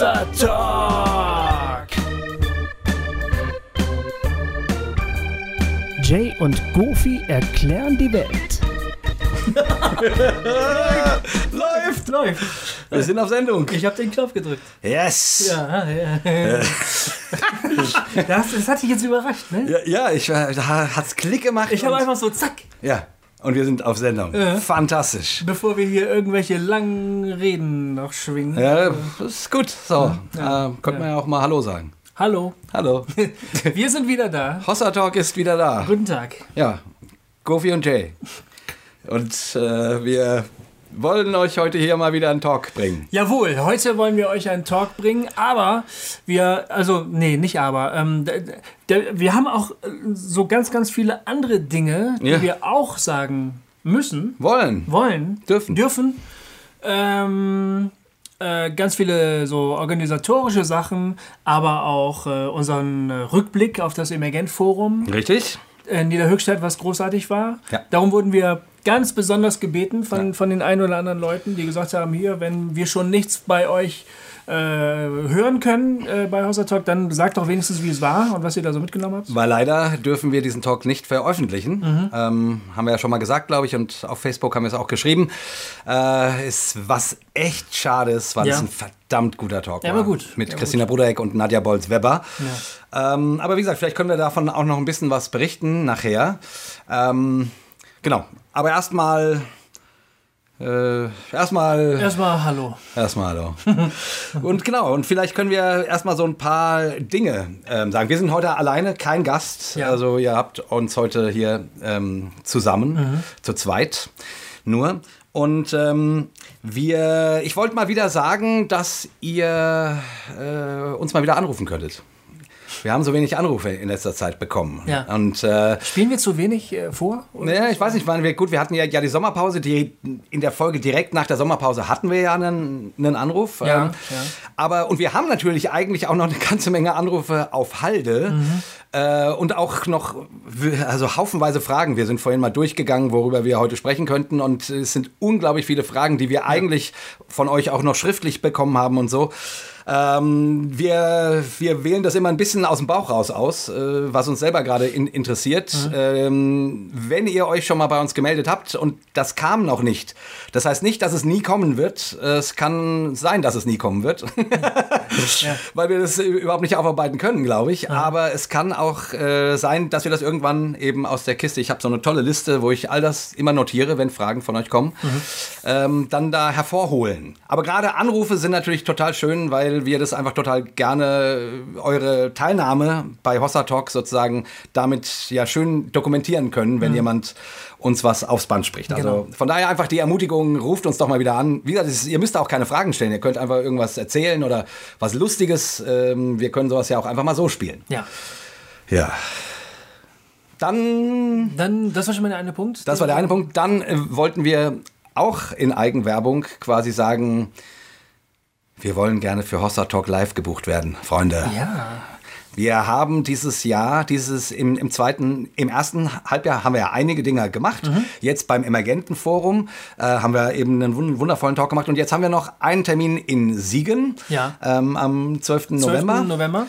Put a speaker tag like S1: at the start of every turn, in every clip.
S1: Hossa Talk. Jay und Goofy erklären die Welt.
S2: Läuft!
S3: Läuft.
S2: Wir sind auf Sendung.
S3: Ich habe den Knopf gedrückt.
S2: Yes!
S3: Ja, ja. Das, das hat dich jetzt überrascht, ne?
S2: Ja, ja ich da hat's Klick gemacht.
S3: Ich habe einfach so zack,
S2: Ja, und wir sind auf Sendung. Fantastisch.
S3: bevor wir hier irgendwelche langen Reden noch schwingen.
S2: Ja, ist gut. So,
S3: Ja.
S2: äh, könnte man ja auch mal Hallo sagen.
S3: Hallo,
S2: Hallo.
S3: wir sind wieder da.
S2: Hossa Talk ist wieder da.
S3: Guten Tag.
S2: Ja, Goofy und Jay. Und äh, wir wollen euch heute hier mal wieder einen Talk bringen.
S3: Jawohl, heute wollen wir euch einen Talk bringen, aber wir, also, nee, nicht aber, ähm, wir haben auch äh, so ganz, ganz viele andere Dinge, die
S2: Ja.
S3: wir auch sagen müssen,
S2: Wollen.
S3: wollen,
S2: Dürfen.
S3: dürfen. Ähm, äh, ganz viele so organisatorische Sachen, aber auch äh, unseren äh, Rückblick auf das Emergent-Forum
S2: Richtig?
S3: in Niederhöchstadt, was großartig war.
S2: Ja.
S3: Darum wurden wir ganz besonders gebeten von, von den ein oder anderen Leuten, die gesagt haben, hier, wenn wir schon nichts bei euch äh, hören können äh, bei Hossa Talk, dann sagt doch wenigstens, wie es war und was ihr da so mitgenommen habt.
S2: Weil leider dürfen wir diesen Talk nicht veröffentlichen.
S3: Mhm.
S2: Ähm, haben wir ja schon mal gesagt, glaube ich, und auf Facebook haben wir es auch geschrieben. Äh, ist was echt schade ist, weil
S3: Ja.
S2: es ein verdammt guter Talk
S3: Ja,
S2: war.
S3: gut.
S2: Mit
S3: Ja,
S2: Christina Brudeck und Nadja Bolz-Weber. Ähm, aber wie gesagt, vielleicht können wir davon auch noch ein bisschen was berichten nachher. Ähm, genau. Aber erstmal. Äh, erstmal.
S3: Erstmal Hallo.
S2: Erstmal hallo. und genau, und vielleicht können wir erstmal so ein paar Dinge ähm, sagen. Wir sind heute alleine, kein Gast.
S3: Ja.
S2: Also ihr habt uns heute hier ähm, zusammen, zu zweit nur. Und ähm, wir, ich wollte mal wieder sagen, dass ihr äh, uns mal wieder anrufen könntet. Wir haben so wenig Anrufe in letzter Zeit bekommen.
S3: Ja.
S2: Und äh,
S3: Spielen wir zu wenig äh, vor? Oder?
S2: naja, ich weiß nicht, wann wir, gut, wir hatten ja, ja die Sommerpause, die, in der Folge direkt nach der Sommerpause hatten wir ja einen, einen Anruf.
S3: Ja,
S2: ähm,
S3: ja.
S2: Aber, und wir haben natürlich eigentlich auch noch eine ganze Menge Anrufe auf Halde
S3: Mhm.
S2: äh, und auch noch, also haufenweise Fragen. Wir sind vorhin mal durchgegangen, worüber wir heute sprechen könnten und es sind unglaublich viele Fragen, die wir eigentlich von euch auch noch schriftlich bekommen haben und so. Ähm, wir, wir wählen das immer ein bisschen aus dem Bauch raus aus, äh, was uns selber gerade in, interessiert. Ähm, wenn ihr euch schon mal bei uns gemeldet habt und das kam noch nicht, das heißt nicht, dass es nie kommen wird. Es kann sein, dass es nie kommen wird, weil wir das überhaupt nicht aufarbeiten können, glaube ich. Aber es kann auch äh, sein, dass wir das irgendwann eben aus der Kiste, ich habe so eine tolle Liste, wo ich all das immer notiere, wenn Fragen von euch kommen, ähm, dann da hervorholen. Aber gerade Anrufe sind natürlich total schön, weil wir das einfach total gerne äh, eure Teilnahme bei Hossa Talk sozusagen damit ja schön dokumentieren können, wenn jemand uns was aufs Band spricht. Also
S3: Genau.
S2: von daher einfach die Ermutigung, ruft uns doch mal wieder an. Wie gesagt, es ist, ihr müsst auch keine Fragen stellen. Ihr könnt einfach irgendwas erzählen oder was Lustiges. Ähm, wir können sowas ja auch einfach mal so spielen.
S3: Ja.
S2: Ja. Dann
S3: Dann, das war schon mal der eine Punkt.
S2: das war der eine Punkt. Dann äh, wollten wir auch in Eigenwerbung quasi sagen, wir wollen gerne für Hossa Talk Live gebucht werden, Freunde.
S3: Ja.
S2: Wir haben dieses Jahr, dieses im, im zweiten, im ersten Halbjahr haben wir ja einige Dinge gemacht.
S3: Mhm.
S2: Jetzt beim Emergentenforum äh, haben wir eben einen wun- wundervollen Talk gemacht und jetzt haben wir noch einen Termin in Siegen
S3: Ja.
S2: ähm, am 12.
S3: 12.
S2: November
S3: November?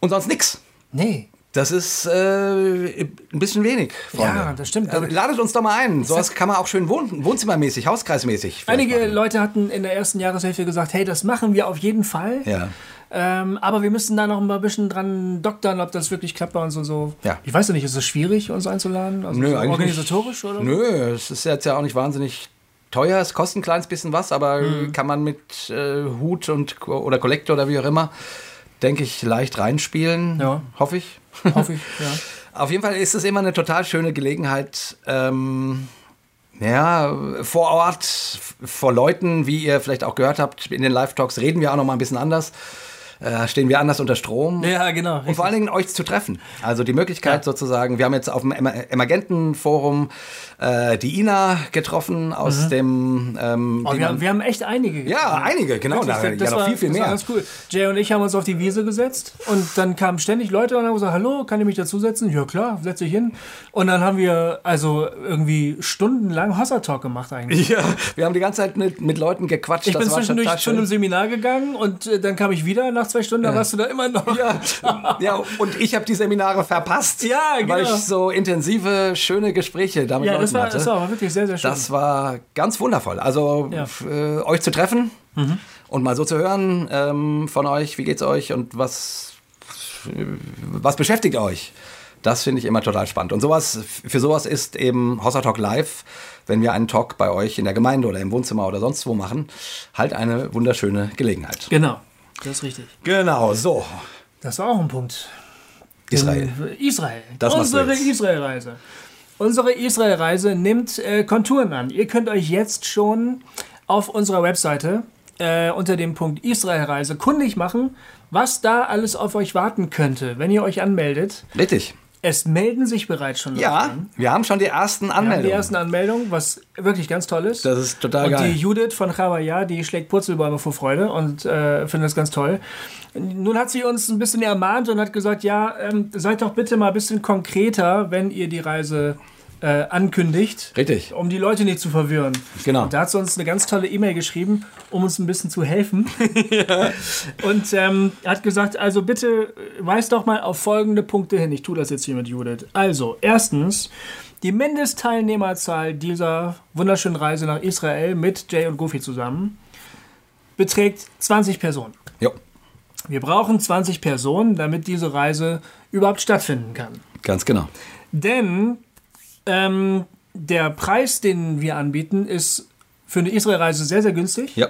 S2: und sonst nix.
S3: Nee.
S2: Das ist äh, ein bisschen wenig, Freunde.
S3: Ja, das stimmt.
S2: Äh, ladet uns doch mal ein. Sowas kann man auch schön wohn wohnzimmermäßig, hauskreismäßig.
S3: Einige
S2: machen.
S3: Leute hatten in der ersten Jahreshälfte gesagt, hey, das machen wir auf jeden Fall.
S2: Ja.
S3: Ähm, aber wir müssen da noch mal ein bisschen dran doktern, ob das wirklich klappt bei uns und so.
S2: Ja.
S3: Ich weiß ja nicht, ist es schwierig, uns einzuladen? Also
S2: Nö,
S3: so
S2: eigentlich
S3: organisatorisch
S2: nicht.
S3: oder?
S2: Nö, es ist jetzt ja auch nicht wahnsinnig teuer. Es kostet ein kleines bisschen was, aber
S3: Mhm.
S2: kann man mit äh, Hut und oder Kollektor oder wie auch immer, denke ich, leicht reinspielen.
S3: Ja.
S2: Hoffe ich.
S3: Hoffe ich, ja.
S2: Auf jeden Fall ist es immer eine total schöne Gelegenheit, ähm, ja, vor Ort, vor Leuten, wie ihr vielleicht auch gehört habt, in den Live-Talks reden wir auch noch mal ein bisschen anders. Äh, stehen wir anders unter Strom.
S3: Ja, genau.
S2: Und vor allen Dingen euch zu treffen. Also die Möglichkeit
S3: Ja.
S2: sozusagen, wir haben jetzt auf dem Emer- Emergenten-Forum äh, die Ina getroffen aus dem... Ähm,
S3: Oh, wir, haben, wir haben echt einige.
S2: ja,
S3: getroffen.
S2: einige, genau.
S3: Wirklich,
S2: Da, ja, noch viel, viel
S3: das war
S2: mehr.
S3: ganz cool. Jay und ich haben uns auf die Wiese gesetzt und dann kamen ständig Leute und haben gesagt, hallo, kann ich mich dazusetzen? Ja klar, setz dich hin. Und dann haben wir also irgendwie stundenlang Hossa-Talk gemacht eigentlich.
S2: Ja, wir haben die ganze Zeit mit, mit Leuten gequatscht.
S3: Ich
S2: das
S3: bin
S2: war
S3: zwischendurch einem
S2: schön.
S3: Seminar gegangen und äh, dann kam ich wieder nach zwei Stunden, da warst du da immer noch.
S2: Ja, ja, und ich habe die Seminare verpasst,
S3: Ja,
S2: weil
S3: genau.
S2: ich so intensive, schöne Gespräche damit
S3: Ja,
S2: Leuten
S3: das war,
S2: hatte.
S3: das war wirklich sehr, sehr schön.
S2: Das war ganz wundervoll. Also
S3: Ja.
S2: äh, euch zu treffen und mal so zu hören ähm, von euch, wie geht's euch und was, was beschäftigt euch? Das finde ich immer total spannend. Und sowas, für sowas ist eben Hossa Talk Live, wenn wir einen Talk bei euch in der Gemeinde oder im Wohnzimmer oder sonst wo machen, halt eine wunderschöne Gelegenheit.
S3: genau, das ist richtig.
S2: Genau, so.
S3: Das war auch ein Punkt.
S2: Israel.
S3: Israel.
S2: Das
S3: Unsere. Israel-Reise. Unsere Israel-Reise nimmt äh, Konturen an. Ihr könnt euch jetzt schon auf unserer Webseite äh, unter dem Punkt Israel-Reise kundig machen, was da alles auf euch warten könnte, wenn ihr euch anmeldet.
S2: Richtig.
S3: Es melden sich bereits schon Leute
S2: Ja,
S3: an.
S2: wir haben schon die ersten
S3: Wir haben die
S2: Anmeldungen.
S3: ersten Anmeldungen, was wirklich ganz toll ist.
S2: Das ist total
S3: Und
S2: geil.
S3: die Judith von Chawaya, die schlägt Purzelbäume vor Freude und äh, findet das ganz toll. Nun hat sie uns ein bisschen ermahnt und hat gesagt, ja, ähm, seid doch bitte mal ein bisschen konkreter, wenn ihr die Reise äh, ankündigt.
S2: Richtig.
S3: Um die Leute nicht zu verwirren.
S2: Genau.
S3: Und da hat sie uns eine ganz tolle E-Mail geschrieben, um uns ein bisschen zu helfen. Und ähm, hat gesagt, also bitte weist doch mal auf folgende Punkte hin. Ich tue das jetzt hier mit Judith. Also, erstens, die Mindestteilnehmerzahl dieser wunderschönen Reise nach Israel mit Jay und Goofy zusammen beträgt 20 Personen.
S2: Jo,
S3: Wir brauchen 20 Personen, damit diese Reise überhaupt stattfinden kann.
S2: ganz genau.
S3: Denn ähm, der Preis, den wir anbieten, ist für eine Israel-Reise sehr, sehr günstig.
S2: Ja.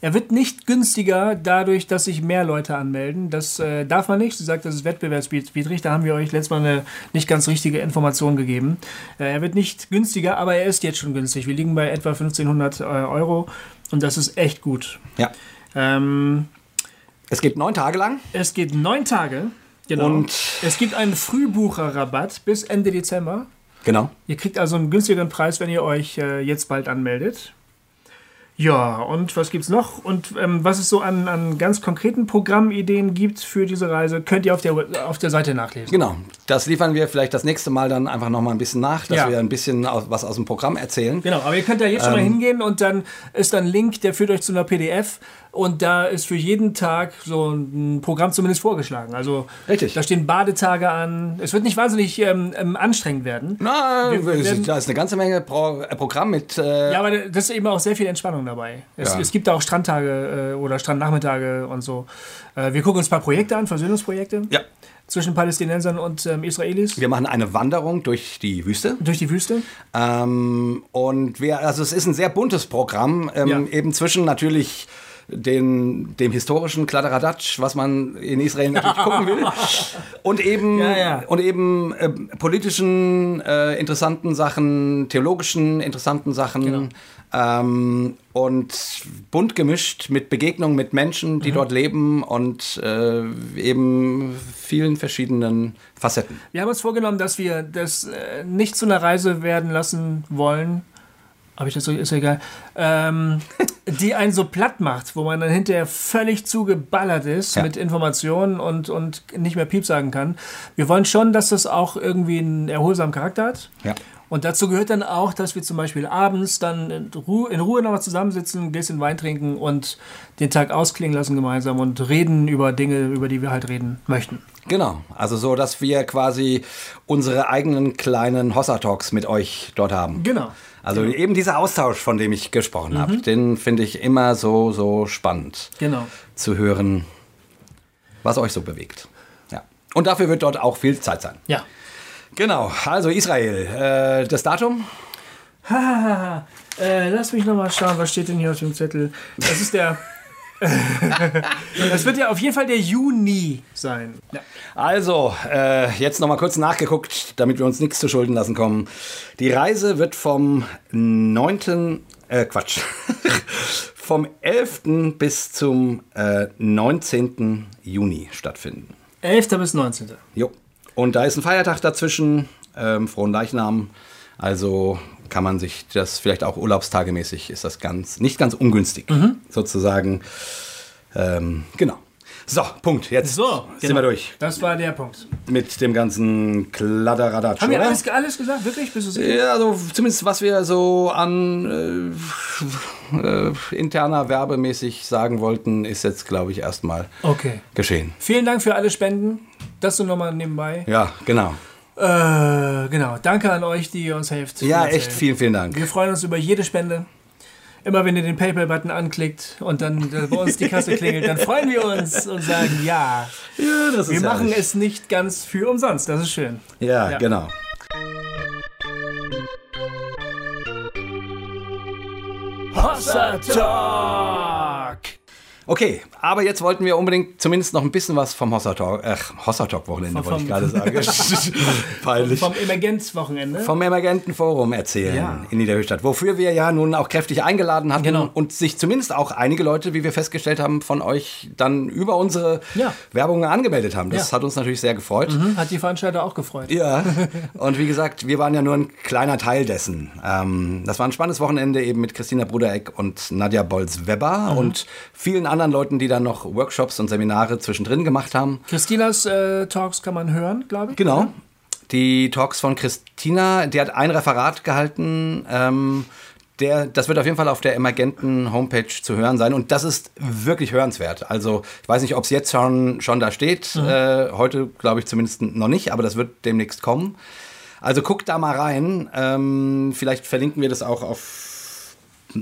S3: Er wird nicht günstiger dadurch, dass sich mehr Leute anmelden. Das äh, darf man nicht. Sie sagt, das ist wettbewerbswidrig. Da haben wir euch letztes Mal eine nicht ganz richtige Information gegeben. Äh, er wird nicht günstiger, aber er ist jetzt schon günstig. Wir liegen bei etwa 1500 äh, Euro und das ist echt gut.
S2: Ja.
S3: Ähm,
S2: Es geht neun Tage lang.
S3: es geht neun Tage. Genau.
S2: Und-
S3: es gibt einen Frühbucherrabatt bis Ende Dezember.
S2: Genau.
S3: Ihr kriegt also einen günstigeren Preis, wenn ihr euch äh, jetzt bald anmeldet. Ja, und was gibt's noch? Und ähm, was es so an, an ganz konkreten Programmideen gibt für diese Reise, könnt ihr auf der, auf der Seite nachlesen.
S2: Genau. Das liefern wir vielleicht das nächste Mal dann einfach noch mal ein bisschen nach, dass
S3: Ja.
S2: wir ein bisschen aus, was aus dem Programm erzählen.
S3: Genau, aber ihr könnt da jetzt schon mal hingehen und dann ist da ein Link, der führt euch zu einer PDF und da ist für jeden Tag so ein Programm zumindest vorgeschlagen. Also
S2: Richtig.
S3: da stehen Badetage an. Es wird nicht wahnsinnig ähm, ähm, anstrengend werden. Werden-
S2: da ist eine ganze Menge Pro äh, Programm mit. Äh,
S3: Ja, aber das ist eben auch sehr viel Entspannung dabei. Es,
S2: Ja.
S3: es gibt da auch Strandtage äh, oder Strandnachmittage und so. Äh, wir gucken uns ein paar Projekte an, Versöhnungsprojekte
S2: ja.
S3: zwischen Palästinensern und ähm, Israelis
S2: Wir machen eine Wanderung durch die Wüste.
S3: durch die Wüste.
S2: Ähm, und wir, also es ist ein sehr buntes Programm, ähm,
S3: Ja.
S2: eben zwischen natürlich den, dem historischen Kladderadatsch, was man in Israel natürlich gucken will, und eben,
S3: Ja, ja.
S2: Und eben äh, politischen äh, interessanten Sachen, theologischen interessanten Sachen
S3: Genau.
S2: ähm, und bunt gemischt mit Begegnungen mit Menschen,
S3: Mhm.
S2: die dort leben und äh, eben vielen verschiedenen Facetten.
S3: Wir haben uns vorgenommen, dass wir das äh, nicht zu einer Reise werden lassen wollen. Habe ich das so? Ist ja egal. Ähm, die einen so platt macht, wo man dann hinterher völlig zugeballert ist
S2: Ja.
S3: mit Informationen und, und nicht mehr Piep sagen kann. Wir wollen schon, dass das auch irgendwie einen erholsamen Charakter hat.
S2: Ja.
S3: Und dazu gehört dann auch, dass wir zum Beispiel abends dann in Ruhe, in Ruhe nochmal zusammensitzen, ein Gläschen Wein trinken und den Tag ausklingen lassen gemeinsam und reden über Dinge, über die wir halt reden möchten.
S2: Genau, also so, dass wir quasi unsere eigenen kleinen Hossa-Talks mit euch dort haben.
S3: Genau.
S2: Also eben dieser Austausch, von dem ich gesprochen habe, den finde ich immer so, so spannend
S3: Genau.
S2: zu hören, was euch so bewegt. Ja. Und dafür wird dort auch viel Zeit sein.
S3: Ja.
S2: Genau, also Israel, äh, das Datum?
S3: Äh, lass mich nochmal schauen, was steht denn hier auf dem Zettel? Das ist der. das wird ja auf jeden Fall der Juni sein. Ja.
S2: Also, äh, jetzt nochmal kurz nachgeguckt, damit wir uns nichts zu Schulden lassen kommen. Die Reise wird vom 9. Äh, Quatsch. vom 11. bis zum äh, 19. Juni stattfinden.
S3: 11. bis 19.
S2: Jo. Und da ist ein Feiertag dazwischen, ähm, frohen Leichnam. Also kann man sich das vielleicht auch urlaubstagemäßig ist das ganz nicht ganz ungünstig sozusagen. Ähm, genau. So, Punkt. Jetzt
S3: So,
S2: sind
S3: genau.
S2: wir durch
S3: Das war der Punkt.
S2: mit dem ganzen Kladderadatsch.
S3: Haben wir alles, alles gesagt? Wirklich? Bist du sicher?
S2: Ja, also zumindest was wir so an äh, äh, interner Werbemäßig sagen wollten, ist jetzt, glaube ich, erstmal
S3: Okay.
S2: geschehen.
S3: Vielen Dank für alle Spenden. Das so nochmal nebenbei.
S2: Ja, genau.
S3: Äh, genau. Danke an euch, die ihr uns helft.
S2: Ja, echt vielen, vielen Dank.
S3: Wir freuen uns über jede Spende. Immer wenn ihr den PayPal-Button anklickt und dann äh, bei uns die Kasse klingelt, dann freuen wir uns und sagen, ja,
S2: Ja, das
S3: wir machen es nicht ganz für umsonst. Das ist schön.
S2: Ja,
S3: Ja.
S2: genau.
S1: Hossa Talk.
S2: Okay, aber jetzt wollten wir unbedingt zumindest noch ein bisschen was vom Hossa Talk, äh, Hossa Talk Wochenende,
S3: Vom-
S2: wollte ich gerade sagen. Peinlich.
S3: Vom Emergenz-Wochenende.
S2: vom Emergenten Forum erzählen
S3: Ja.
S2: in Niederhöchstadt, wofür wir ja nun auch kräftig eingeladen hatten
S3: Genau.
S2: und sich zumindest auch einige Leute, wie wir festgestellt haben, von euch dann über unsere
S3: Ja.
S2: Werbung angemeldet haben. Das
S3: Ja.
S2: hat uns natürlich sehr gefreut.
S3: Hm, Hat die Veranstalter auch gefreut.
S2: Ja, und wie gesagt, wir waren ja nur ein kleiner Teil dessen. Ähm, das war ein spannendes Wochenende eben mit Christina Brudereck und Nadja Bolz-Weber
S3: Mhm.
S2: und vielen anderen Leuten, die dann noch Workshops und Seminare zwischendrin gemacht haben.
S3: Christinas äh, Talks kann man hören, glaube ich.
S2: Genau. Die Talks von Christina, die hat ein Referat gehalten. Ähm, der, das wird auf jeden Fall auf der Emergenten Homepage zu hören sein und das ist wirklich hörenswert. Also ich weiß nicht, ob es jetzt schon, schon da steht. Äh, heute glaube ich zumindest noch nicht, aber das wird demnächst kommen. Also guckt da mal rein. Ähm, vielleicht verlinken wir das auch auf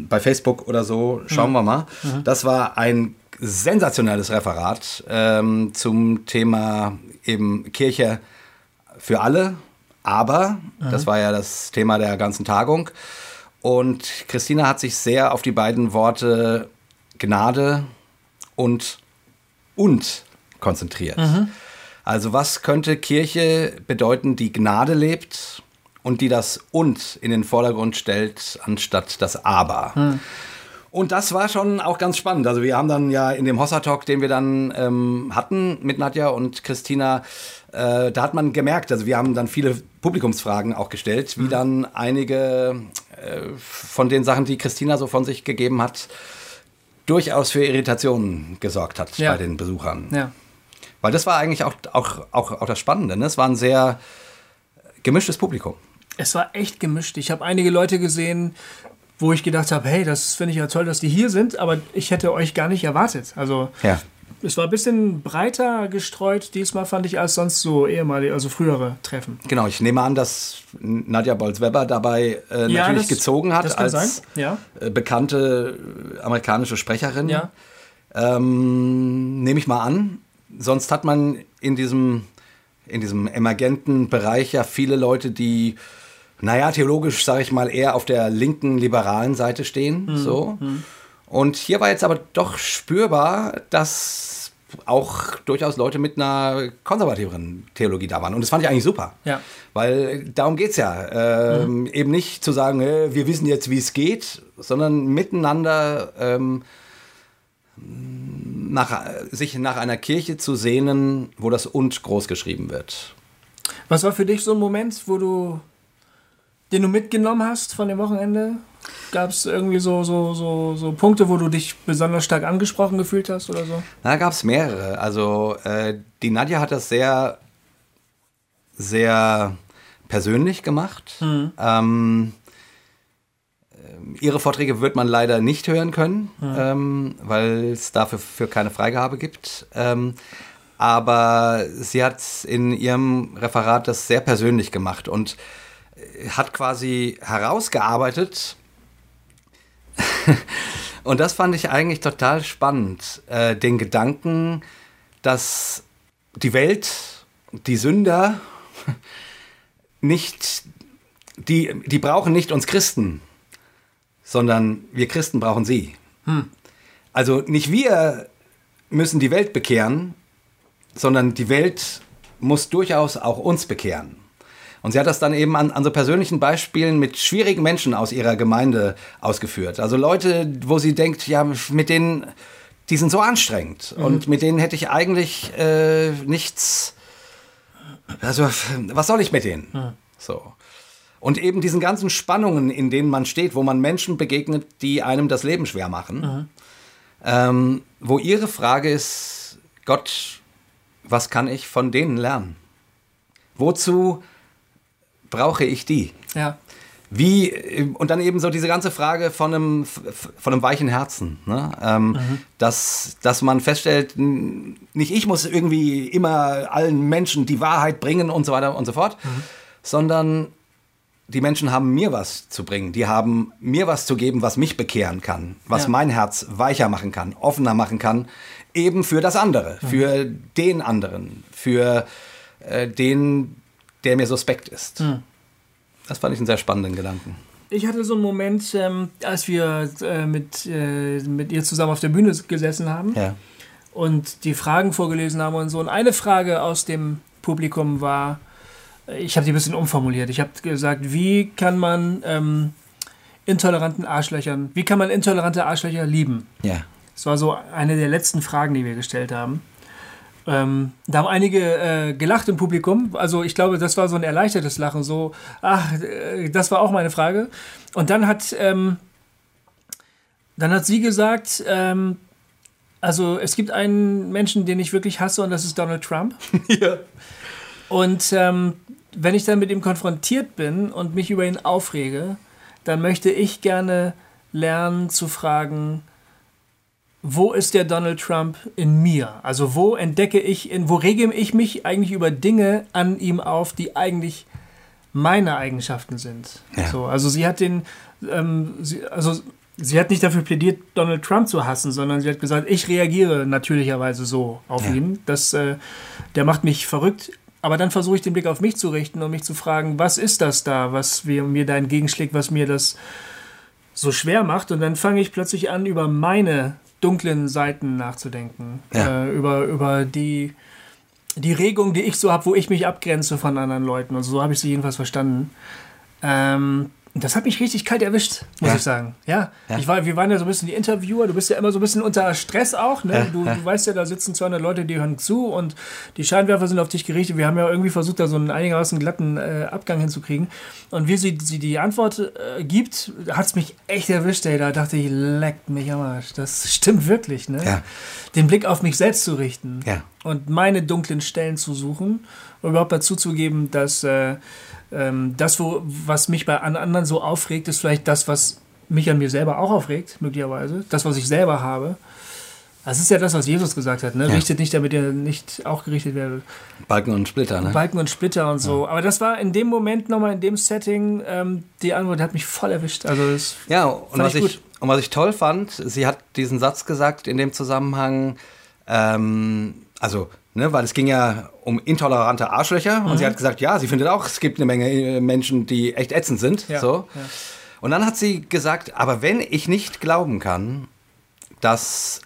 S2: bei Facebook oder so. Schauen wir mal. Das war ein sensationelles Referat ähm, zum Thema eben Kirche für alle, aber das war ja das Thema der ganzen Tagung. Und Christina hat sich sehr auf die beiden Worte Gnade und und konzentriert. Also was könnte Kirche bedeuten, die Gnade lebt und die das und in den Vordergrund stellt, anstatt das aber. Und das war schon auch ganz spannend. Also wir haben dann ja in dem Hossa-Talk, den wir dann ähm, hatten mit Nadja und Christina, äh, da hat man gemerkt, also wir haben dann viele Publikumsfragen auch gestellt, wie dann einige äh, von den Sachen, die Christina so von sich gegeben hat, durchaus für Irritationen gesorgt hat
S3: Ja.
S2: bei den Besuchern.
S3: Ja.
S2: Weil das war eigentlich auch, auch, auch, auch das Spannende. Ne? Es war ein sehr gemischtes Publikum.
S3: Es war echt gemischt. Ich habe einige Leute gesehen, wo ich gedacht habe, hey, das finde ich ja toll, dass die hier sind, aber ich hätte euch gar nicht erwartet. Also
S2: Ja.
S3: es war ein bisschen breiter gestreut diesmal, fand ich, als sonst so ehemalige, also frühere Treffen.
S2: Genau, ich nehme an, dass Nadja Bolz-Weber dabei äh,
S3: Ja,
S2: natürlich
S3: das-
S2: gezogen hat
S3: das kann
S2: als
S3: sein, ja.
S2: äh, bekannte äh, amerikanische Sprecherin.
S3: Ja.
S2: Ähm, nehme ich mal an. Sonst hat man in diesem, in diesem emergenten Bereich ja viele Leute, die, naja, theologisch, sage ich mal, eher auf der linken liberalen Seite stehen.
S3: Mhm.
S2: So. Und hier war jetzt aber doch spürbar, dass auch durchaus Leute mit einer konservativeren Theologie da waren. Und das fand ich eigentlich super.
S3: Ja.
S2: Weil darum geht es ja. Ähm, Eben nicht zu sagen, äh, wir wissen jetzt, wie es geht, sondern miteinander ähm, nach, sich nach einer Kirche zu sehnen, wo das und groß geschrieben wird.
S3: Was war für dich so ein Moment, wo du, den du mitgenommen hast von dem Wochenende? Gab es irgendwie so, so, so, so Punkte, wo du dich besonders stark angesprochen gefühlt hast oder so?
S2: Da gab es mehrere. Also äh, die Nadja hat das sehr, sehr persönlich gemacht. Ähm, ähm, ihre Vorträge wird man leider nicht hören können, ähm, weil es dafür für keine Freigabe gibt. Ähm, aber sie hat in ihrem Referat das sehr persönlich gemacht und äh, hat quasi herausgearbeitet, und das fand ich eigentlich total spannend, äh, den Gedanken, dass die Welt, die Sünder, nicht, die, die brauchen nicht uns Christen, sondern wir Christen brauchen sie. Also nicht wir müssen die Welt bekehren, sondern die Welt muss durchaus auch uns bekehren. Und sie hat das dann eben an, an so persönlichen Beispielen mit schwierigen Menschen aus ihrer Gemeinde ausgeführt. Also Leute, wo sie denkt, ja, mit denen, die sind so anstrengend mhm. und mit denen hätte ich eigentlich äh, nichts. Also, was soll ich mit denen? Mhm. So. Und eben diesen ganzen Spannungen, in denen man steht, wo man Menschen begegnet, die einem das Leben schwer machen. Mhm. Ähm, wo ihre Frage ist, Gott, was kann ich von denen lernen? Wozu brauche ich die?
S3: Ja.
S2: Wie, und dann eben so diese ganze Frage von einem, von einem weichen Herzen. Ne? Ähm, mhm. dass, dass man feststellt, nicht ich muss irgendwie immer allen Menschen die Wahrheit bringen und so weiter und so fort, mhm. sondern die Menschen haben mir was zu bringen. Die haben mir was zu geben, was mich bekehren kann, was ja. mein Herz weicher machen kann, offener machen kann, eben für das andere, mhm. für den anderen, für äh, den, der mir suspekt ist. Mhm. Das fand ich einen sehr spannenden Gedanken.
S3: Ich hatte so einen Moment, ähm, als wir äh, mit, äh, mit ihr zusammen auf der Bühne gesessen haben
S2: ja.
S3: und die Fragen vorgelesen haben und so. Und eine Frage aus dem Publikum war, ich habe die ein bisschen umformuliert. Ich habe gesagt, wie kann man ähm, intoleranten Arschlöchern, wie kann man intolerante Arschlöcher lieben?
S2: Ja.
S3: Das war so eine der letzten Fragen, die wir gestellt haben. Ähm, da haben einige äh, gelacht im Publikum. Also ich glaube, das war so ein erleichtertes Lachen. So, ach, äh, das war auch meine Frage. Und dann hat, ähm, dann hat sie gesagt, ähm, also es gibt einen Menschen, den ich wirklich hasse, und das ist Donald Trump.
S2: ja.
S3: Und ähm, wenn ich dann mit ihm konfrontiert bin und mich über ihn aufrege, dann möchte ich gerne lernen zu fragen, wo ist der Donald Trump in mir? Also wo entdecke ich, in, wo rege ich mich eigentlich über Dinge an ihm auf, die eigentlich meine Eigenschaften sind? Ja. So, also sie hat den, ähm, sie, also sie hat nicht dafür plädiert, Donald Trump zu hassen, sondern sie hat gesagt, ich reagiere natürlicherweise so auf ja. ihn. Das, äh, der macht mich verrückt. Aber dann versuche ich den Blick auf mich zu richten und mich zu fragen, was ist das da, was mir da entgegenschlägt, was mir das so schwer macht. Und dann fange ich plötzlich an, über meine dunklen Seiten nachzudenken. Ja. Äh, über, über die, die Regung, die ich so habe, wo ich mich abgrenze von anderen Leuten. Und so habe ich sie jedenfalls verstanden. Ähm, das hat mich richtig kalt erwischt, muss ja. ich sagen. Ja, ja. Ich war, wir waren ja so ein bisschen die Interviewer. Du bist ja immer so ein bisschen unter Stress auch. Ne? Du, du, weißt ja, da sitzen 200 Leute, die hören zu und die Scheinwerfer sind auf dich gerichtet. Wir haben ja irgendwie versucht, da so einen einigermaßen glatten äh, Abgang hinzukriegen. Und wie sie, sie die Antwort äh, gibt, hat es mich echt erwischt. Ey. Da dachte ich, leckt mich am Arsch. Das stimmt wirklich. Ne? Den Blick auf mich selbst zu richten und meine dunklen Stellen zu suchen und überhaupt dazu zu geben, dass... Äh, ähm, das, wo, was mich bei anderen so aufregt, ist vielleicht das, was mich an mir selber auch aufregt, möglicherweise. Das, was ich selber habe. Das ist ja das, was Jesus gesagt hat. Ne? Ja. Richtet nicht, damit ihr nicht auch gerichtet werdet.
S2: Balken und Splitter, ne?
S3: Balken und Splitter und so. Ja. Aber das war in dem Moment nochmal, in dem Setting, ähm, die Antwort hat mich voll erwischt. Also das
S2: ja, und was, ich, ich und was ich toll fand, sie hat diesen Satz gesagt in dem Zusammenhang, ähm, also Ne, weil es ging ja um intolerante Arschlöcher mhm. und sie mhm. hat gesagt, ja, sie findet auch, es gibt eine Menge äh, Menschen, die echt ätzend sind. Ja, so. Ja. Und dann hat sie gesagt, aber wenn ich nicht glauben kann, dass,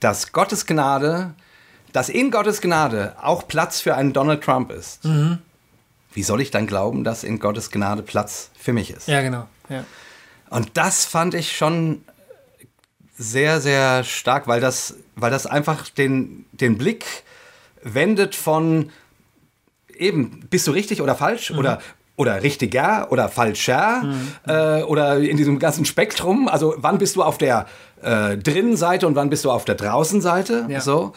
S2: dass Gottes Gnade, dass in Gottes Gnade auch Platz für einen Donald Trump ist, mhm. wie soll ich dann glauben, dass in Gottes Gnade Platz für mich ist?
S3: Ja, genau. Ja.
S2: Und das fand ich schon sehr, sehr stark, weil das, weil das einfach den, den Blick wendet von eben, bist du richtig oder falsch mhm. oder oder richtiger oder falscher mhm. äh, oder in diesem ganzen Spektrum. Also wann bist du auf der äh, drinnen Seite und wann bist du auf der draußen Seite? Ja. So.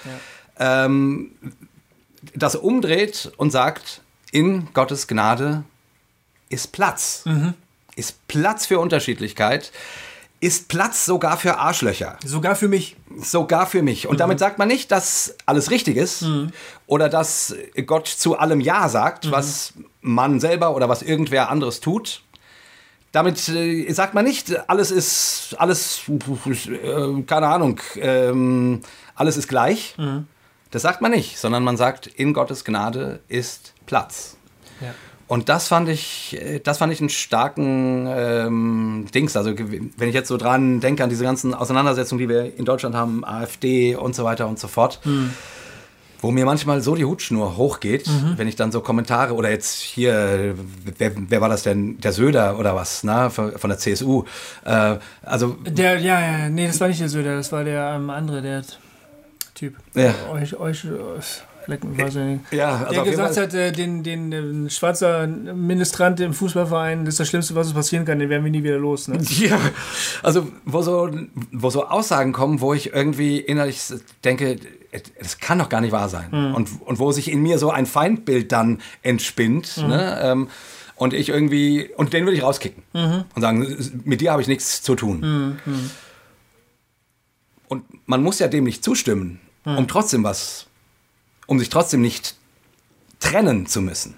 S2: Ja. Ähm, das umdreht und sagt, in Gottes Gnade ist Platz. Mhm. Ist Platz für Unterschiedlichkeit ist Platz sogar für Arschlöcher.
S3: Sogar für mich.
S2: Sogar für mich. Und mhm. damit sagt man nicht, dass alles richtig ist mhm. oder dass Gott zu allem Ja sagt, mhm. was man selber oder was irgendwer anderes tut. Damit äh, sagt man nicht, alles ist, alles, äh, keine Ahnung, ähm, alles ist gleich. Mhm. Das sagt man nicht, sondern man sagt, in Gottes Gnade ist Platz. Ja. Und das fand ich, äh, das fand ich einen starken ähm, Dings. Also wenn ich jetzt so dran denke an diese ganzen Auseinandersetzungen, die wir in Deutschland haben, AfD und so weiter und so fort. Hm. wo mir manchmal so die Hutschnur hochgeht,
S3: Mhm.
S2: wenn ich dann so Kommentare oder jetzt hier, wer, wer war das denn, der Söder oder was, na, von der CSU. Äh, also,
S3: Der, ja, ja, nee, das war nicht der Söder, das war der ähm, andere, der Typ.
S2: Ja.
S3: Euch, euch, Lecken, weiß ich nicht.
S2: ja, also
S3: der gesagt hat, äh, den, den, den schwarzer Ministrant im Fußballverein, das ist das Schlimmste, was uns passieren kann, den werden wir nie wieder los. Ne?
S2: Ja, also wo so, wo so Aussagen kommen, wo ich irgendwie innerlich denke, das kann doch gar nicht wahr sein. Und, und wo sich in mir so ein Feindbild dann entspinnt. Ne? Ähm, und ich irgendwie, und den will ich rauskicken. Und sagen, mit dir habe ich nichts zu tun. Und man muss ja dem nicht zustimmen, um trotzdem was, um sich trotzdem nicht trennen zu müssen.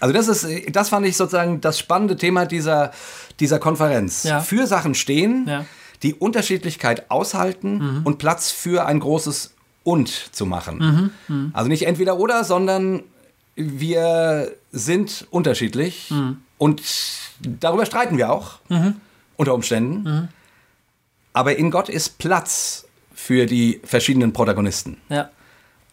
S2: Also das ist, das fand ich sozusagen das spannende Thema dieser, dieser Konferenz.
S3: Ja.
S2: Für Sachen stehen,
S3: Ja.
S2: die Unterschiedlichkeit aushalten und Platz für ein großes Und zu machen. Also nicht entweder oder, sondern wir sind unterschiedlich und darüber streiten wir auch unter Umständen. Aber in Gott ist Platz für die verschiedenen Protagonisten.
S3: Ja.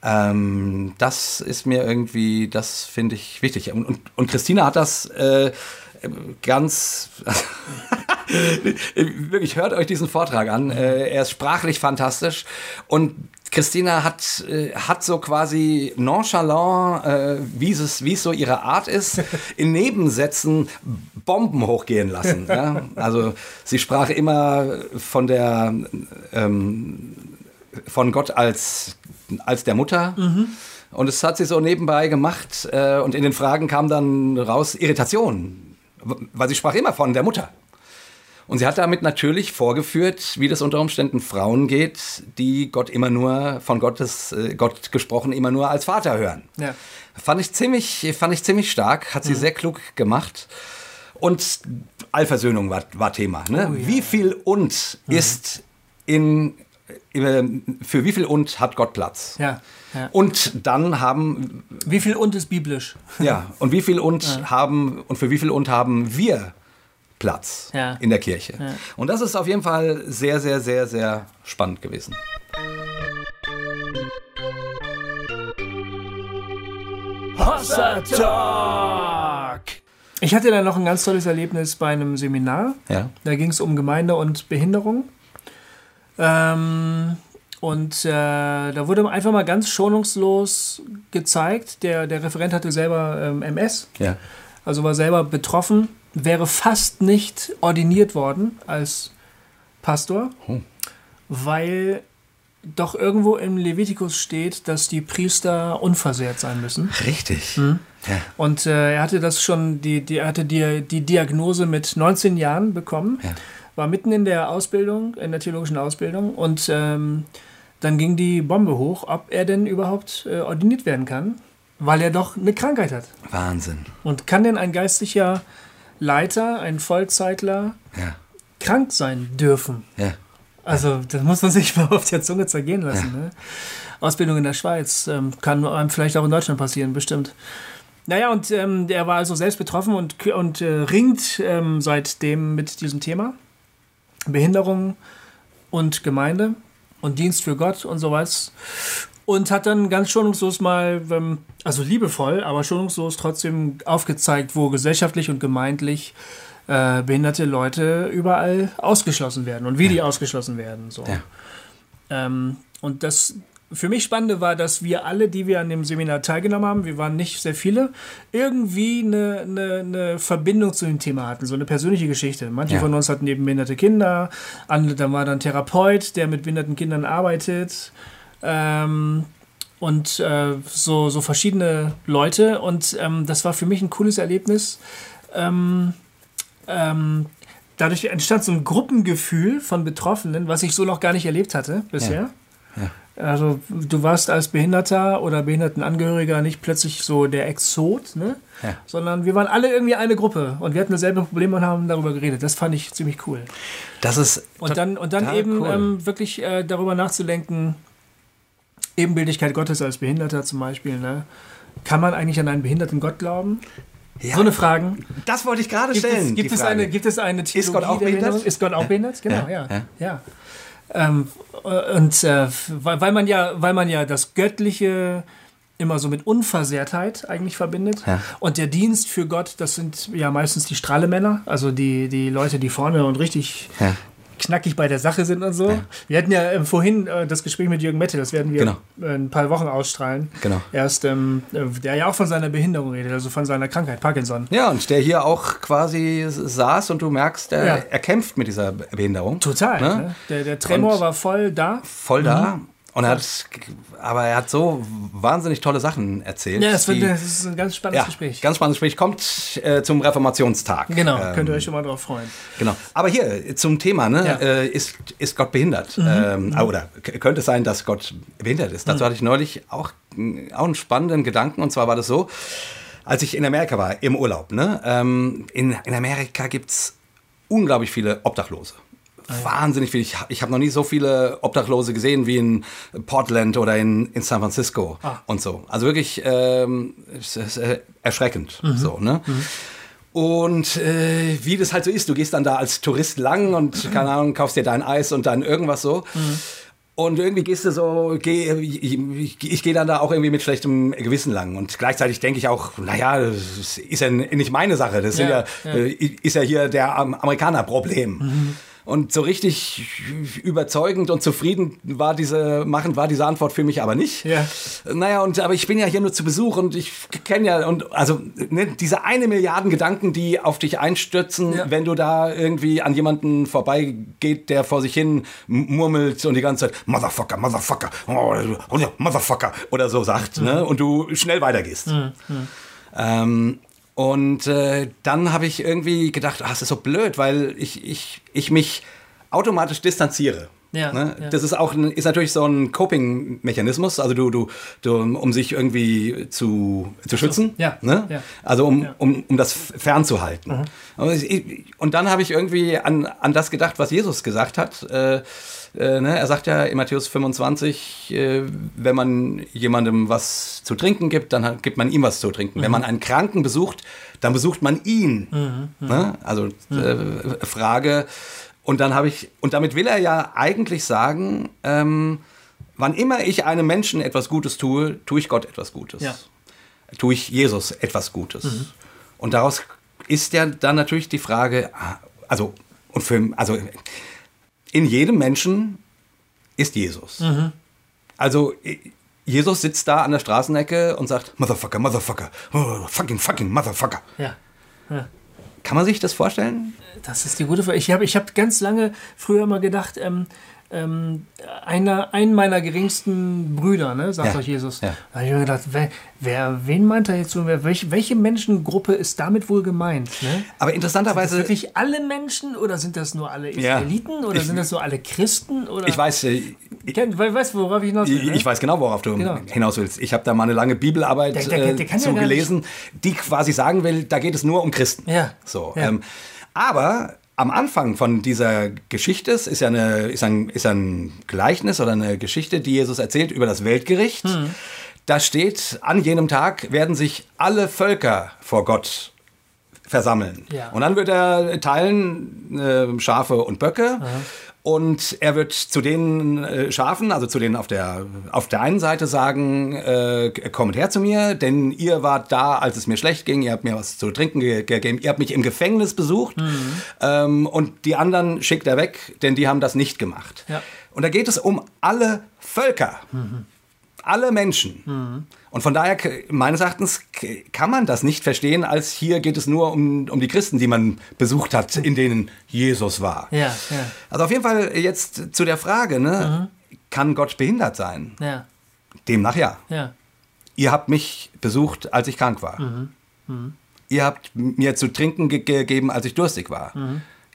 S2: Ähm, das ist mir irgendwie, das finde ich wichtig. Und, und, und Christina hat das äh, ganz. Wirklich, hört euch diesen Vortrag an. Äh, er ist sprachlich fantastisch. Und Christina hat, äh, hat so quasi nonchalant, äh, wie, es, wie es so ihre Art ist, in Nebensätzen Bomben hochgehen lassen. ja? Also sie sprach immer von der ähm, von Gott als, als der Mutter. Und es hat sie so nebenbei gemacht. Äh, und in den Fragen kam dann raus Irritation. Weil sie sprach immer von der Mutter. Und sie hat damit natürlich vorgeführt, wie das unter Umständen Frauen geht, die Gott immer nur, von Gottes, äh, Gott gesprochen, immer nur als Vater hören.
S3: Ja.
S2: Fand ich ziemlich, fand ich ziemlich stark, hat sie sehr klug gemacht. Und Allversöhnung war, war Thema. Ne?
S3: Oh ja.
S2: Wie viel und ist in, für wie viel und hat Gott Platz?
S3: Ja. ja.
S2: Und dann haben,
S3: Wie viel und ist biblisch?
S2: ja, und wie viel und haben, und für wie viel und haben wir Platz
S3: Ja.
S2: in der Kirche? Und das ist auf jeden Fall sehr, sehr, sehr, sehr spannend gewesen.
S1: Hossa Talk.
S3: Ich hatte dann noch ein ganz tolles Erlebnis bei einem Seminar.
S2: Ja.
S3: Da ging es um Gemeinde und Behinderung. Ähm, und äh, da wurde einfach mal ganz schonungslos gezeigt. Der, der Referent hatte selber ähm, MS,
S2: Ja.
S3: also war selber betroffen, wäre fast nicht ordiniert worden als Pastor,
S2: Oh.
S3: weil doch irgendwo im Levitikus steht, dass die Priester unversehrt sein müssen.
S2: Richtig.
S3: Hm.
S2: Ja.
S3: Und äh, er hatte das schon, die, die, er hatte die, die Diagnose mit 19 Jahren bekommen,
S2: Ja.
S3: War mitten in der Ausbildung, in der theologischen Ausbildung und ähm, dann ging die Bombe hoch, ob er denn überhaupt äh, ordiniert werden kann, weil er doch eine Krankheit hat.
S2: Wahnsinn.
S3: Und kann denn ein geistlicher Leiter, ein Vollzeitler,
S2: Ja.
S3: krank sein dürfen?
S2: Ja.
S3: Also, das muss man sich mal auf der Zunge zergehen lassen. Ne? Ausbildung in der Schweiz ähm, kann einem vielleicht auch in Deutschland passieren, bestimmt. Naja, und ähm, er war also selbst betroffen und, und äh, ringt ähm, seitdem mit diesem Thema. Behinderung und Gemeinde und Dienst für Gott und so was. Und hat dann ganz schonungslos mal, ähm, also liebevoll, aber schonungslos trotzdem aufgezeigt, wo gesellschaftlich und gemeindlich äh, behinderte Leute überall ausgeschlossen werden und wie die ausgeschlossen werden. So.
S2: Ja.
S3: Ähm, und das für mich Spannende war, dass wir alle, die wir an dem Seminar teilgenommen haben, wir waren nicht sehr viele, irgendwie eine, eine, eine Verbindung zu dem Thema hatten, so eine persönliche Geschichte. Manche
S2: Ja.
S3: von uns hatten eben behinderte Kinder, andere, dann war dann ein Therapeut, der mit behinderten Kindern arbeitet. Ähm, und äh, so, so verschiedene Leute. Und ähm, das war für mich ein cooles Erlebnis. Ähm, ähm, dadurch entstand so ein Gruppengefühl von Betroffenen, was ich so noch gar nicht erlebt hatte bisher. Also du warst als Behinderter oder Behindertenangehöriger nicht plötzlich so der Exot, ne?
S2: Ja.
S3: sondern wir waren alle irgendwie eine Gruppe und wir hatten dasselbe Problem und haben darüber geredet. Das fand ich ziemlich cool.
S2: Das ist.
S3: Und dann, und dann eben
S2: cool.
S3: ähm, wirklich äh, darüber nachzudenken, Ebenbildlichkeit Gottes als Behinderter zum Beispiel. Ne? Kann man eigentlich an einen behinderten Gott glauben?
S2: Ja,
S3: So eine Fragen.
S2: das wollte ich gerade stellen.
S3: es, gibt, es
S2: Frage.
S3: eine, gibt es eine Theologie
S2: Gott auch
S3: der
S2: behindert?
S3: Ist Gott auch behindert? Genau, ja.
S2: Ja,
S3: ja. Ähm, und äh, weil, weil man ja, weil man ja das Göttliche immer so mit Unversehrtheit eigentlich verbindet.
S2: Ja.
S3: Und der Dienst für Gott, das sind ja meistens die Strahlemänner, also die, die Leute, die vorne und richtig
S2: Ja.
S3: Knackig bei der Sache sind und so. Wir hatten ja äh, vorhin äh, das Gespräch mit Jürgen Mette, das werden wir
S2: Genau.
S3: äh, in ein paar Wochen ausstrahlen.
S2: Genau.
S3: Erst, ähm, äh, der ja auch von seiner Behinderung redet, also von seiner Krankheit, Parkinson.
S2: Ja, und der hier auch quasi saß und du merkst, er,
S3: Ja.
S2: er kämpft mit dieser Behinderung.
S3: Total.
S2: Ne?
S3: Ne? Der, der Tremor
S2: Und-
S3: war voll da.
S2: Voll da. Und er hat, aber er hat so wahnsinnig tolle Sachen erzählt.
S3: Ja, das, wird,
S2: die-
S3: das ist ein ganz spannendes
S2: ja,
S3: Gespräch.
S2: ganz spannendes Gespräch. Kommt äh, zum Reformationstag.
S3: genau,
S2: Ähm,
S3: könnt ihr euch schon mal drauf freuen.
S2: Genau. Aber hier zum Thema, ne?
S3: Ja. Mhm.
S2: Äh, ist, ist Gott behindert? Ähm, Oder k- könnte es sein, dass Gott behindert ist?
S3: Mhm.
S2: Dazu hatte ich neulich auch, auch einen spannenden Gedanken. Und zwar war das so, als ich in Amerika war, im Urlaub. Ne? Ähm, in, in Amerika gibt es unglaublich viele Obdachlose. Wahnsinnig viel. Ich, ich habe noch nie so viele Obdachlose gesehen wie in Portland oder in, in San Francisco und so. Also wirklich ähm, es äh, erschreckend. So, ne? Und äh, wie das halt so ist, du gehst dann da als Tourist lang und keine Ahnung, kaufst dir dein Eis und dann irgendwas so. Und irgendwie gehst du so, geh, ich, ich, ich gehe dann da auch irgendwie mit schlechtem Gewissen lang. Und gleichzeitig denke ich auch, naja, das ist ja nicht meine Sache. Das
S3: Ja,
S2: ja,
S3: ja.
S2: Äh, ist ja hier der Am- Amerikaner-Problem. Und so richtig überzeugend und zufrieden war diese, machend war diese Antwort für mich aber nicht.
S3: Ja.
S2: Naja, und aber ich bin ja hier nur zu Besuch und ich kenne ja und also ne, diese eine Milliarden Gedanken, die auf dich einstürzen,
S3: Ja.
S2: wenn du da irgendwie an jemanden vorbeigeht, der vor sich hin murmelt und die ganze Zeit Motherfucker, Motherfucker, oh, Motherfucker oder so sagt, ne? Und du schnell weitergehst. Ähm, und äh, dann habe ich irgendwie gedacht, ah, es ist so blöd, weil ich, ich, ich mich automatisch distanziere.
S3: Ja,
S2: ne?
S3: ja.
S2: Das ist auch ist natürlich so ein Coping-Mechanismus, also du, du, du, um sich irgendwie zu, zu schützen.
S3: ja,
S2: Ne?
S3: ja.
S2: Also um.
S3: Mhm.
S2: um, um das fernzuhalten. Und ich- Und dann habe ich irgendwie an, an das gedacht, was Jesus gesagt hat. Äh, äh, ne? Er sagt ja in Matthäus 25, äh, wenn man jemandem was zu trinken gibt, dann hat, gibt man ihm was zu trinken. Wenn man einen Kranken besucht, dann besucht man ihn. Ne? Also äh, Frage. Und dann habe ich, und damit will er ja eigentlich sagen, ähm, wann immer ich einem Menschen etwas Gutes tue, tue ich Gott etwas Gutes
S3: Ja.
S2: tue ich Jesus etwas Gutes. Und daraus ist ja dann natürlich die Frage, ah, also, und für, also in jedem Menschen ist Jesus. Also i- Jesus sitzt da an der Straßenecke und sagt, Motherfucker, Motherfucker, oh, fucking, fucking, Motherfucker.
S3: Ja.
S2: Kann man sich das vorstellen?
S3: Das ist die gute Frage. Ich habe ich hab ganz lange früher immer gedacht, ähm, ähm, einer, ein meiner geringsten Brüder, ne, sagt
S2: Ja,
S3: euch Jesus.
S2: ja.
S3: Da habe ich mir gedacht, wer, wer, wen meint er jetzt so? Wer, welche, welche Menschengruppe ist damit wohl gemeint? Ne?
S2: Aber
S3: Sind
S2: interessanterweise,
S3: das wirklich alle Menschen oder sind das nur alle
S2: Ja.
S3: Israeliten oder
S2: Ich-
S3: sind das nur alle Christen? Oder?
S2: ich weiß, äh, ich,
S3: we- weißt worauf ich hinaus will?
S2: Ich,
S3: ne?
S2: ich weiß genau, worauf du
S3: Genau.
S2: hinaus willst. Ich habe da mal eine lange Bibelarbeit
S3: Der- der-
S2: äh,
S3: der ja
S2: zu gelesen, die quasi sagen will, da geht es nur um Christen.
S3: Ja.
S2: So,
S3: Ja.
S2: Ähm, aber am Anfang von dieser Geschichte es ist ja eine, ist ein, ist ein Gleichnis oder eine Geschichte, die Jesus erzählt über das Weltgericht.
S3: Hm.
S2: Da steht, an jenem Tag werden sich alle Völker vor Gott versammeln.
S3: Ja.
S2: Und dann wird er teilen äh, Schafe und Böcke. Und er wird zu den äh, Schafen, also zu denen auf der, auf der einen Seite sagen, äh, kommt her zu mir, denn ihr wart da, als es mir schlecht ging, ihr habt mir was zu trinken ge- gegeben, ihr habt mich im Gefängnis besucht ähm, und die anderen schickt er weg, denn die haben das nicht gemacht.
S3: Ja.
S2: Und da geht es um alle Völker alle Menschen. Und von daher, meines Erachtens, kann man das nicht verstehen, als hier geht es nur um, um die Christen, die man besucht hat, in denen Jesus war.
S3: Ja, ja,
S2: Also auf jeden Fall jetzt zu der Frage, ne, kann Gott behindert sein?
S3: ja,
S2: Demnach ja.
S3: ja.
S2: Ihr habt mich besucht, als ich krank war. Ihr habt mir zu trinken ge gegeben, als ich durstig war.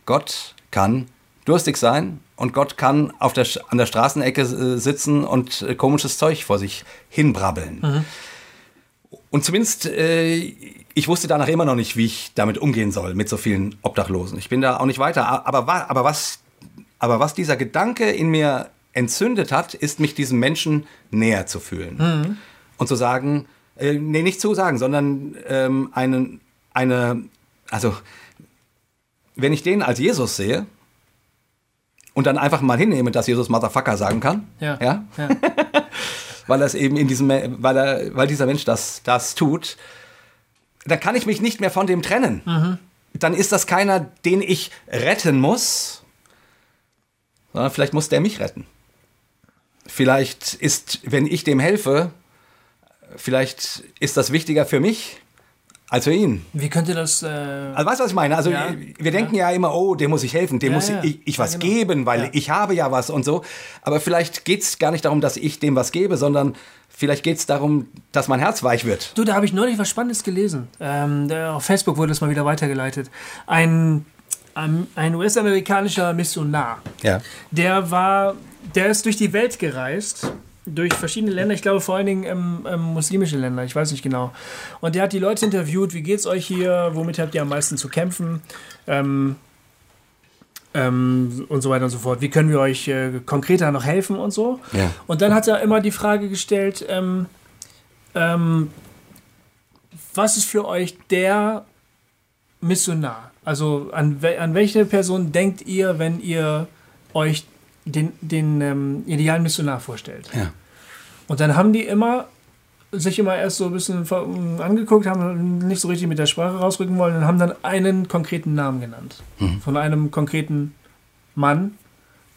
S2: Gott kann durstig sein und Gott kann auf der, an der Straßenecke äh, sitzen und äh, komisches Zeug vor sich hinbrabbeln. Und zumindest, äh, ich wusste danach immer noch nicht, wie ich damit umgehen soll, mit so vielen Obdachlosen. Ich bin da auch nicht weiter. Aber, aber, was, aber was dieser Gedanke in mir entzündet hat, ist, mich diesem Menschen näher zu fühlen. Und zu sagen, äh, nee, nicht zu sagen, sondern ähm, einen, eine, also, wenn ich den als Jesus sehe und dann einfach mal hinnehme, dass Jesus Motherfucker sagen kann.
S3: Ja.
S2: ja?
S3: Ja.
S2: weil das eben in diesem, weil er, weil dieser Mensch das, das tut, dann kann ich mich nicht mehr von dem trennen.
S3: Mhm.
S2: Dann ist das keiner, den ich retten muss, sondern vielleicht muss der mich retten. Vielleicht ist, wenn ich dem helfe, vielleicht ist das wichtiger für mich als für ihn.
S3: Wie könnte das. Äh,
S2: Also weißt du, was ich meine? Also
S3: Ja.
S2: wir denken ja. immer, oh, dem muss ich helfen, dem
S3: Ja,
S2: muss
S3: ja.
S2: ich, ich was
S3: Ja, genau.
S2: geben, weil
S3: Ja.
S2: ich habe ja was und so. Aber vielleicht geht es gar nicht darum, dass ich dem was gebe, sondern vielleicht geht es darum, dass mein Herz weich wird.
S3: Du, da habe ich neulich was Spannendes gelesen. Ähm, auf Facebook wurde es mal wieder weitergeleitet. Ein, ein, ein US-amerikanischer Missionar,
S2: Ja.
S3: der war, der ist durch die Welt gereist, durch verschiedene Länder, ich glaube vor allen Dingen ähm, ähm, muslimische Länder, ich weiß nicht genau. Und der hat die Leute interviewt, wie geht's euch hier, womit habt ihr am meisten zu kämpfen? Ähm, ähm, und so weiter und so fort. Wie können wir euch äh, konkreter noch helfen und so?
S2: Ja.
S3: Und dann hat er immer die Frage gestellt, ähm, ähm, was ist für euch der Missionar? Also an, an welche Person denkt ihr, wenn ihr euch den, den ähm, idealen Missionar vorstellt?
S2: Ja.
S3: Und dann haben die immer sich immer erst so ein bisschen ver- angeguckt, haben nicht so richtig mit der Sprache rausrücken wollen und haben dann einen konkreten Namen genannt. Von einem konkreten Mann,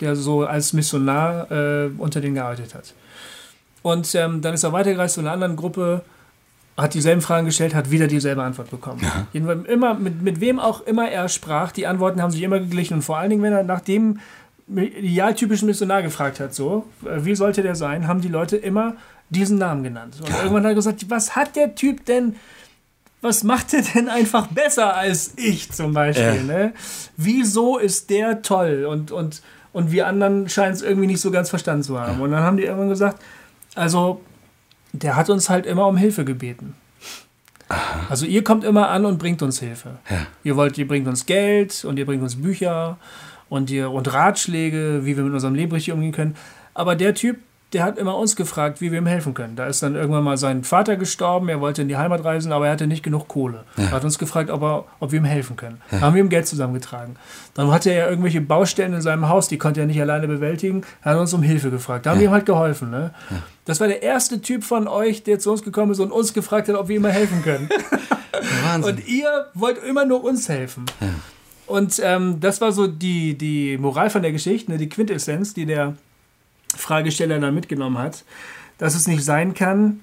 S3: der so als Missionar äh, unter denen gearbeitet hat. Und ähm, dann ist er weitergereist zu einer anderen Gruppe, hat dieselben Fragen gestellt, hat wieder dieselbe Antwort bekommen. Jedenfalls immer, mit, mit wem auch immer er sprach, die Antworten haben sich immer geglichen. Und vor allen Dingen, wenn er nach dem idealtypischen Missionar gefragt hat, so, äh, wie sollte der sein, haben die Leute immer diesen Namen genannt. Und irgendwann hat er gesagt, was hat der Typ denn, was macht er denn einfach besser als ich zum Beispiel?
S2: Ja.
S3: Ne? Wieso ist der toll? Und, und, und wir anderen scheinen es irgendwie nicht so ganz verstanden zu haben. Und dann haben die irgendwann gesagt, also der hat uns halt immer um Hilfe gebeten. Also ihr kommt immer an und bringt uns Hilfe.
S2: Ja.
S3: Ihr wollt, ihr bringt uns Geld und ihr bringt uns Bücher und und Ratschläge, wie wir mit unserem Leben richtig umgehen können. Aber der Typ, der hat immer uns gefragt, wie wir ihm helfen können. Da ist dann irgendwann mal sein Vater gestorben, er wollte in die Heimat reisen, aber er hatte nicht genug Kohle. Er hat uns gefragt, ob, er, ob wir ihm helfen können. Da haben wir ihm Geld zusammengetragen. Dann hatte er irgendwelche Baustellen in seinem Haus, die konnte er nicht alleine bewältigen. Er hat uns um Hilfe gefragt. Da haben wir ihm halt geholfen. Ne? Das war der erste Typ von euch, der zu uns gekommen ist und uns gefragt hat, ob wir ihm mal helfen können.
S2: Wahnsinn.
S3: Und ihr wollt immer nur uns helfen. Und ähm, das war so die, die Moral von der Geschichte, ne, die Quintessenz, die der Fragesteller dann mitgenommen hat, dass es nicht sein kann,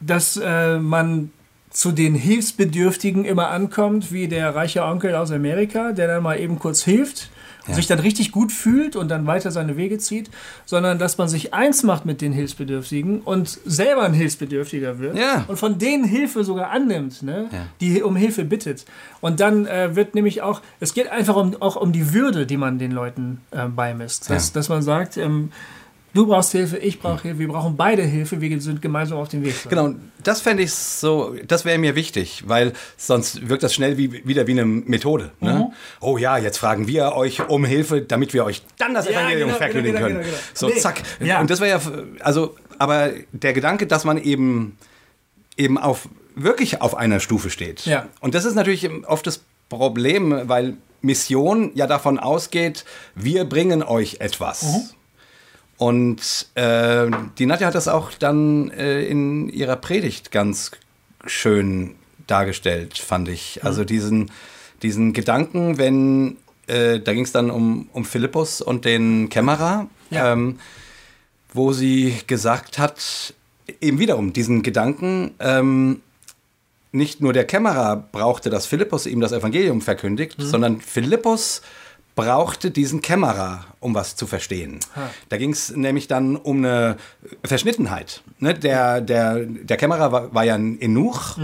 S3: dass äh, man zu den Hilfsbedürftigen immer ankommt, wie der reiche Onkel aus Amerika, der dann mal eben kurz hilft und sich dann richtig gut fühlt und dann weiter seine Wege zieht, sondern dass man sich eins macht mit den Hilfsbedürftigen und selber ein Hilfsbedürftiger wird
S2: Ja.
S3: und von denen Hilfe sogar annimmt, ne?
S2: Ja.
S3: die um Hilfe bittet. Und dann äh, wird nämlich auch, es geht einfach um, auch um die Würde, die man den Leuten äh, beimisst. Dass,
S2: Ja.
S3: dass man sagt, ähm, du brauchst Hilfe, ich brauche Hilfe, wir brauchen beide Hilfe, wir sind gemeinsam auf dem Weg.
S2: Genau, das fände ich so, das wäre mir wichtig, weil sonst wirkt das schnell wie, wieder wie eine Methode.
S3: Mhm.
S2: Ne? Oh ja, jetzt fragen wir euch um Hilfe, damit wir euch dann das
S3: Ja,
S2: Evangelium
S3: genau,
S2: verkündigen
S3: genau,
S2: können.
S3: genau, genau.
S2: So,
S3: Nee,
S2: zack.
S3: ja.
S2: Und das wäre ja, also, aber der Gedanke, dass man eben, eben auf, wirklich auf einer Stufe steht.
S3: Ja.
S2: Und das ist natürlich oft das Problem, weil Mission ja davon ausgeht, wir bringen euch etwas.
S3: Mhm.
S2: Und äh, die Nadja hat das auch dann äh, in ihrer Predigt ganz schön dargestellt, fand ich. Also diesen, diesen Gedanken, wenn, äh, da ging es dann um, um Philippus und den Kämmerer,
S3: Ja.
S2: ähm, wo sie gesagt hat, eben wiederum diesen Gedanken, ähm, nicht nur der Kämmerer brauchte, dass Philippus ihm das Evangelium verkündigt, sondern Philippus brauchte diesen Kämmerer, um was zu verstehen. Da ging es nämlich dann um eine Verschnittenheit. Ne? Der, der, der Kämmerer war, war ja ein Enuch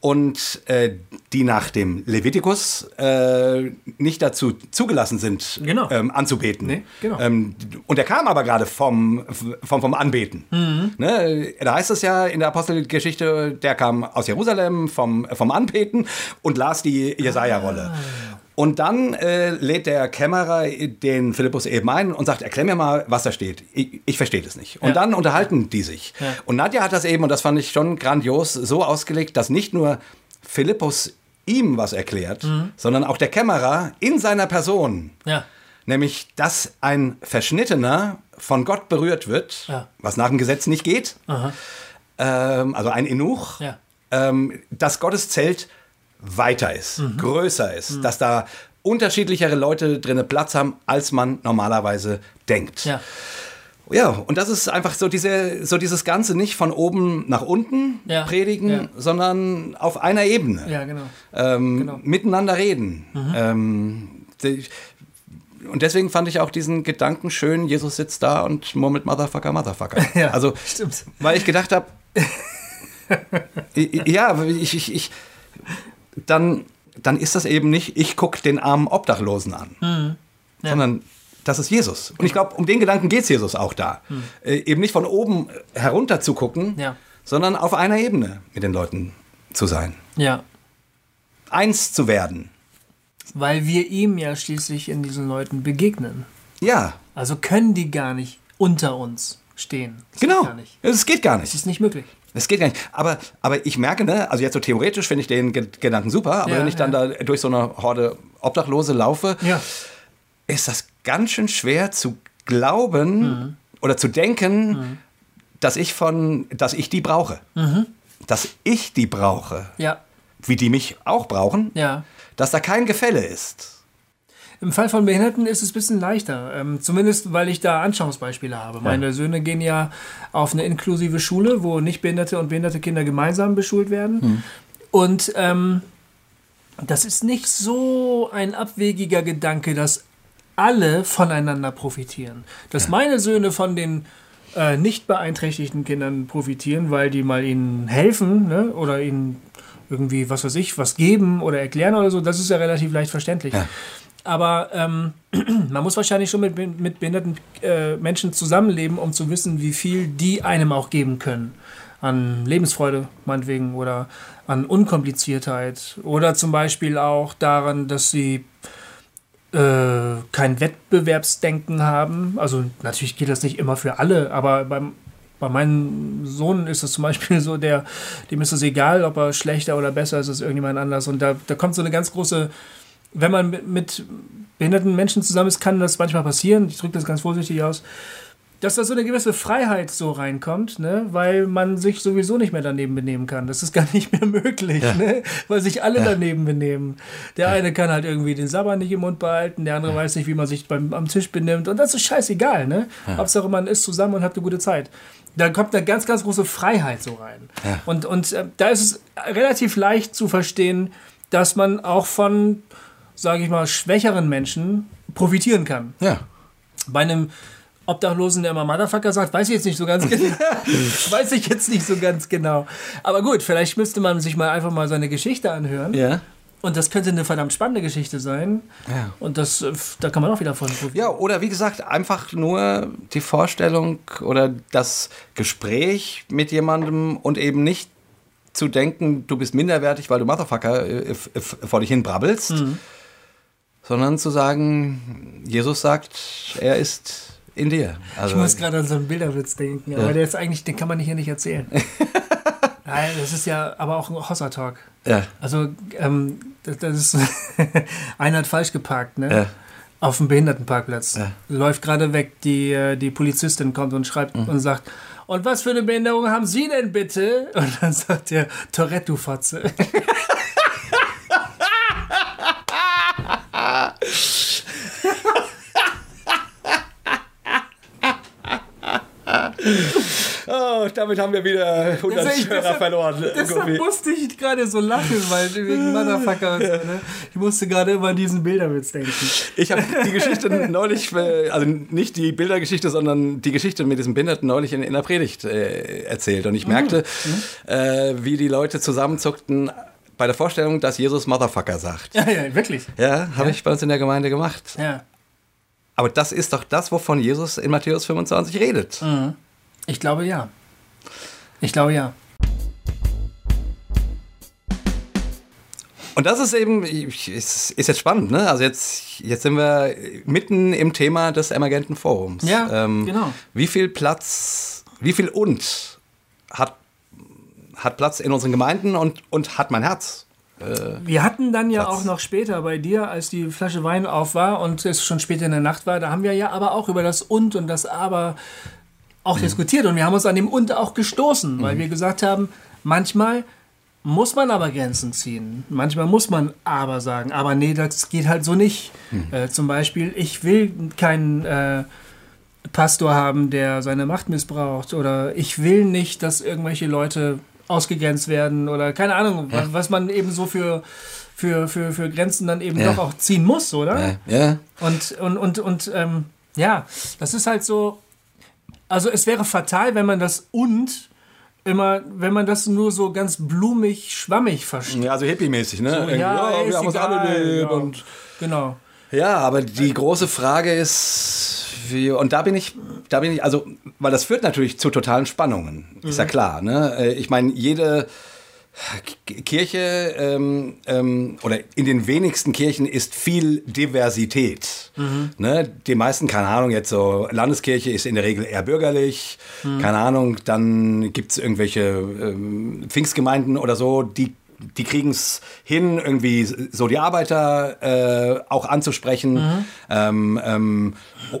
S2: und äh, die nach dem Levitikus äh, nicht dazu zugelassen sind,
S3: Genau.
S2: ähm, anzubeten.
S3: Nee, genau.
S2: ähm, und der kam aber gerade vom, vom, vom Anbeten.
S3: Mhm.
S2: Ne? Da heißt es ja in der Apostelgeschichte, der kam aus Jerusalem vom, vom Anbeten und las die Jesaja-Rolle.
S3: Ah.
S2: Und dann äh, lädt der Kämmerer den Philippus eben ein und sagt, erklär mir mal, was da steht. Ich, ich verstehe das nicht. Und
S3: Ja.
S2: dann unterhalten die sich.
S3: Ja.
S2: Und Nadja hat das eben, und das fand ich schon grandios, so ausgelegt, dass nicht nur Philippus ihm was erklärt,
S3: Mhm.
S2: sondern auch der Kämmerer in seiner Person
S3: Ja.
S2: nämlich dass ein Verschnittener von Gott berührt wird,
S3: Ja.
S2: was nach dem Gesetz nicht geht, ähm, also ein Enuch,
S3: Ja.
S2: ähm, dass Gottes Zelt weiter ist,
S3: Mhm.
S2: größer ist, dass da unterschiedlichere Leute drinnen Platz haben, als man normalerweise denkt.
S3: Ja.
S2: Ja, und das ist einfach so, diese, so dieses Ganze nicht von oben nach unten
S3: Ja,
S2: predigen,
S3: ja.
S2: sondern auf einer Ebene.
S3: Ja, genau.
S2: Ähm,
S3: Genau.
S2: Miteinander reden. Ähm, die, und deswegen fand ich auch diesen Gedanken schön, Jesus sitzt da und murmelt Motherfucker, Motherfucker.
S3: Ja,
S2: also,
S3: stimmt.
S2: weil ich gedacht habe, ja, ich, ich, ich, dann, dann ist das eben nicht, ich gucke den armen Obdachlosen an,
S3: Mhm.
S2: sondern das ist Jesus. Und ich glaube, um den Gedanken geht es Jesus auch da. Äh, eben nicht von oben herunter zu gucken,
S3: Mhm. Ja.
S2: sondern auf einer Ebene mit den Leuten zu sein.
S3: Ja.
S2: Eins zu werden.
S3: Weil wir ihm ja schließlich in diesen Leuten begegnen.
S2: Ja,
S3: Also können die gar nicht unter uns stehen. Das
S2: genau.
S3: Geht gar nicht.
S2: Es geht gar nicht.
S3: ist nicht möglich.
S2: Es geht gar nicht. Aber, aber ich merke, ne, also jetzt so theoretisch finde ich den Ge Gedanken super, aber
S3: Ja,
S2: wenn ich dann
S3: ja.
S2: da durch so eine Horde Obdachlose laufe,
S3: Ja.
S2: ist das ganz schön schwer zu glauben
S3: Mhm.
S2: oder zu denken, dass ich von, dass ich die brauche.
S3: Mhm.
S2: Dass ich die brauche,
S3: Ja.
S2: wie die mich auch brauchen,
S3: Ja.
S2: dass da kein Gefälle ist.
S3: Im Fall von Behinderten ist es ein bisschen leichter. Ähm, zumindest, weil ich da Anschauungsbeispiele habe. Meine Söhne gehen ja auf eine inklusive Schule, wo nicht behinderte und behinderte Kinder gemeinsam beschult werden. Und ähm, das ist nicht so ein abwegiger Gedanke, dass alle voneinander profitieren. Dass meine Söhne von den äh, nicht beeinträchtigten Kindern profitieren, weil die mal ihnen helfen ne? oder ihnen irgendwie, was weiß ich, was geben oder erklären oder so, das ist ja relativ leicht verständlich.
S2: Ja.
S3: Aber ähm, man muss wahrscheinlich schon mit, mit behinderten äh, Menschen zusammenleben, um zu wissen, wie viel die einem auch geben können. An Lebensfreude, meinetwegen, oder an Unkompliziertheit. Oder zum Beispiel auch daran, dass sie äh, kein Wettbewerbsdenken haben. Also natürlich gilt das nicht immer für alle, aber beim, bei meinem Sohn ist es zum Beispiel so, der, dem ist es egal, ob er schlechter oder besser ist als irgendjemand anders. Und da, da kommt so eine ganz große, wenn man mit, mit behinderten Menschen zusammen ist, kann das manchmal passieren. Ich drücke das ganz vorsichtig aus. Dass da so eine gewisse Freiheit so reinkommt, ne? weil man sich sowieso nicht mehr daneben benehmen kann. Das ist gar nicht mehr möglich, ne? weil sich alle daneben benehmen. Der eine kann halt irgendwie den Sabber nicht im Mund behalten, der andere weiß nicht, wie man sich beim, am Tisch benimmt. Und das ist scheißegal. Ne? Hauptsache, man ist zusammen und hat eine gute Zeit. Da kommt eine ganz, ganz große Freiheit so rein. Und, und äh, da ist es relativ leicht zu verstehen, dass man auch von, sage ich mal, schwächeren Menschen profitieren kann
S2: Ja.
S3: bei einem Obdachlosen, der immer Motherfucker sagt, weiß ich jetzt nicht so ganz genau. weiß ich jetzt nicht so ganz genau. Aber gut, vielleicht müsste man sich mal einfach mal seine Geschichte anhören.
S2: Ja.
S3: Und das könnte eine verdammt spannende Geschichte sein.
S2: Ja.
S3: Und das, äh, da kann man auch wieder von profitieren.
S2: Ja, oder wie gesagt, einfach nur die Vorstellung oder das Gespräch mit jemandem und eben nicht zu denken, du bist minderwertig, weil du Motherfucker äh, f- vor dich hin brabbelst, sondern zu sagen, Jesus sagt, er ist in dir. Also,
S3: Ich muss gerade an so einen Bilderwitz denken, aber der ist eigentlich, den kann man hier nicht erzählen. Nein, das ist ja aber auch ein Hossa-Talk.
S2: ja,
S3: Also, ähm, das, das ist. einer hat falsch geparkt, ne?
S2: Ja.
S3: Auf dem Behindertenparkplatz.
S2: Ja.
S3: Läuft gerade weg, die, äh, die Polizistin kommt und schreibt
S2: Mhm.
S3: und sagt: Und was für eine Behinderung haben Sie denn bitte? Und dann sagt der Tourette, du Fotze.
S2: Oh, damit haben wir wieder 100
S3: Das ist echt-
S2: Hörer
S3: deshalb-
S2: verloren.
S3: Deshalb
S2: Gummi.
S3: musste ich gerade so lachen, weil wegen Motherfucker und so, ne? Ich musste gerade immer an diesen Bilderwitz denken.
S2: Ich habe die Geschichte neulich, äh, also nicht die Bildergeschichte, sondern die Geschichte mit diesem Behinderten neulich in, in der Predigt äh, erzählt. Und ich merkte, äh, wie die Leute zusammenzuckten bei der Vorstellung, dass Jesus Motherfucker sagt.
S3: Ja, ja, wirklich.
S2: Ja, habe ich bei uns in der Gemeinde gemacht.
S3: Ja.
S2: Aber das ist doch das, wovon Jesus in Matthäus 25 redet.
S3: Ich glaube ja. Ich glaube ja.
S2: Und das ist eben, ist, ist jetzt spannend, ne? Also jetzt, jetzt sind wir mitten im Thema des Emergenten Forums.
S3: Ja, genau.
S2: Wie viel Platz, wie viel und hat, hat Platz in unseren Gemeinden und, und hat mein Herz
S3: Wir hatten dann ja
S2: Satz.
S3: auch noch später bei dir, als die Flasche Wein auf war und es schon später in der Nacht war, da haben wir ja aber auch über das Und und das Aber auch diskutiert und wir haben uns an dem Und auch gestoßen, weil wir gesagt haben, manchmal muss man aber Grenzen ziehen. Manchmal muss man aber sagen, aber nee, das geht halt so nicht. Äh, zum Beispiel, ich will keinen äh, Pastor haben, der seine Macht missbraucht oder ich will nicht, dass irgendwelche Leute ausgegrenzt werden oder keine Ahnung, was, was man eben so für, für, für, für Grenzen dann eben
S2: Ja.
S3: doch auch ziehen muss, oder?
S2: Ja, ja.
S3: Und, und, und, und ähm, ja, das ist halt so. Also es wäre fatal, wenn man das und immer, wenn man das nur so ganz blumig, schwammig versteht.
S2: ja also hippie-mäßig, ne? Irgendwie,
S3: ja, ist
S2: wir haben uns alle lieb
S3: ja.
S2: und
S3: Genau.
S2: Ja, aber die große Frage ist, wie, und da bin ich, da bin ich, also, weil das führt natürlich zu totalen Spannungen, ist ja klar. Ne? Äh, Ich meine, jede Kirche ähm, ähm, oder in den wenigsten Kirchen ist viel Diversität. Ne? Die meisten, keine Ahnung, jetzt so Landeskirche ist in der Regel eher bürgerlich, keine Ahnung, dann gibt es irgendwelche ähm, Pfingstgemeinden oder so, die die kriegen es hin, irgendwie so die Arbeiter äh, auch anzusprechen. Ähm, ähm,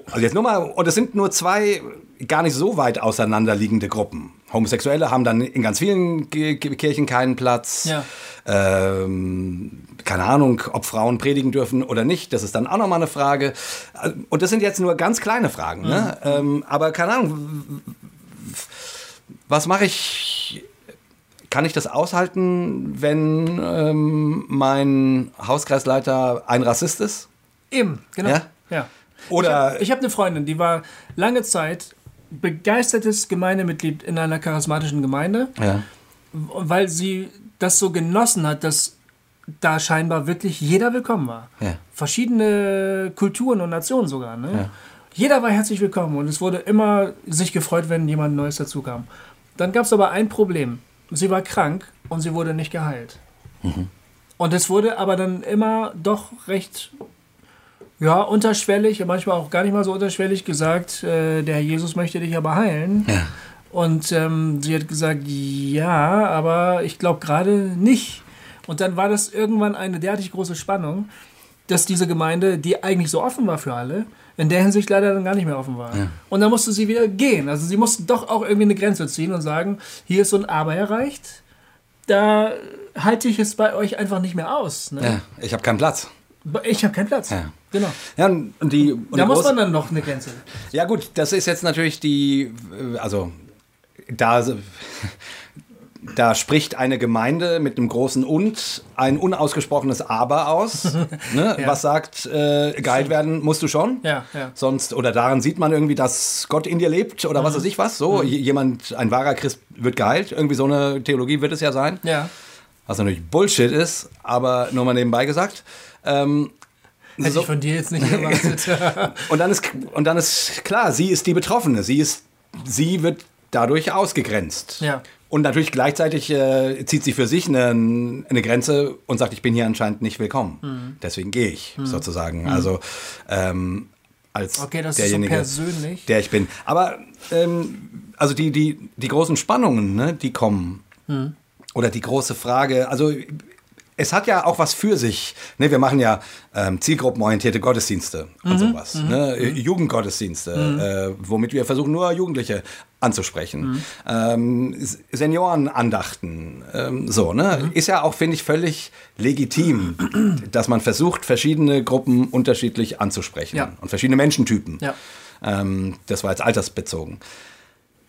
S2: also jetzt nur mal, und es sind nur zwei gar nicht so weit auseinanderliegende Gruppen. Homosexuelle haben dann in ganz vielen Ki- Ki- Kirchen keinen Platz.
S3: Ja.
S2: Ähm, keine Ahnung, ob Frauen predigen dürfen oder nicht, das ist dann auch nochmal eine Frage. Und das sind jetzt nur ganz kleine Fragen. Ne? Ähm, aber keine Ahnung, was mache ich? Kann ich das aushalten, wenn ähm, mein Hauskreisleiter ein Rassist ist?
S3: Eben, genau.
S2: Ja?
S3: ja.
S2: Oder
S3: Ich habe eine Freundin, die war lange Zeit begeistertes Gemeindemitglied in einer charismatischen Gemeinde,
S2: ja.
S3: weil sie das so genossen hat, dass da scheinbar wirklich jeder willkommen war.
S2: Ja.
S3: Verschiedene Kulturen und Nationen sogar. Ne?
S2: Ja.
S3: Jeder war herzlich willkommen und es wurde immer sich gefreut, wenn jemand Neues dazukam. Dann gab es aber ein Problem. Sie war krank und sie wurde nicht geheilt.
S2: Mhm.
S3: Und es wurde aber dann immer doch recht ja, unterschwellig, manchmal auch gar nicht mal so unterschwellig gesagt, äh, der Herr Jesus möchte dich aber heilen.
S2: Ja.
S3: Und ähm, sie hat gesagt, ja, aber ich glaube gerade nicht. Und dann war das irgendwann eine derartig große Spannung, dass diese Gemeinde, die eigentlich so offen war für alle, in der Hinsicht leider dann gar nicht mehr offen war. Und dann musste sie wieder gehen. Also sie musste doch auch irgendwie eine Grenze ziehen und sagen, hier ist so ein Aber erreicht. Da halte ich es bei euch einfach nicht mehr aus. Ne?
S2: ja, ich habe keinen Platz.
S3: Ich habe keinen Platz.
S2: Ja.
S3: Genau.
S2: Ja, und die, und
S3: Da
S2: die
S3: muss man dann noch eine Grenze.
S2: Ja gut, das ist jetzt natürlich die, also da, da spricht eine Gemeinde mit einem großen Und ein unausgesprochenes Aber aus, ne,
S3: Ja.
S2: was sagt, äh, geheilt werden musst du schon.
S3: Ja, ja.
S2: Sonst, oder daran sieht man irgendwie, dass Gott in dir lebt oder
S3: Mhm.
S2: was weiß ich was. So, j- jemand, ein wahrer Christ wird geheilt. Irgendwie so eine Theologie wird es ja sein.
S3: Ja.
S2: Was natürlich Bullshit ist, aber nur mal nebenbei gesagt. Ähm,
S3: Hätte
S2: so-
S3: ich von dir jetzt nicht erwartet.
S2: und dann ist und dann ist klar, sie ist die Betroffene. Sie ist, sie wird dadurch ausgegrenzt.
S3: Ja.
S2: Und natürlich gleichzeitig äh, zieht sie für sich eine, eine Grenze und sagt, ich bin hier anscheinend nicht willkommen.
S3: Mhm.
S2: Deswegen gehe ich sozusagen. Also ähm, als
S3: Okay, das ist so
S2: derjenige,
S3: persönlich.
S2: der ich bin. Aber ähm, also die, die, die großen Spannungen, ne, die kommen.
S3: Mhm.
S2: Oder die große Frage, also es hat ja auch was für sich. Ne, wir machen ja ähm, zielgruppenorientierte Gottesdienste und
S3: Mhm.
S2: sowas. Ne? Äh, Jugendgottesdienste, äh, womit wir versuchen, nur Jugendliche anzusprechen.
S3: Mhm.
S2: Ähm, Seniorenandachten, ähm, so, ne?
S3: Mhm.
S2: Ist ja auch, finde ich, völlig legitim, dass man versucht, verschiedene Gruppen unterschiedlich anzusprechen.
S3: Ja.
S2: Und verschiedene Menschentypen.
S3: Ja.
S2: Ähm, das war jetzt altersbezogen.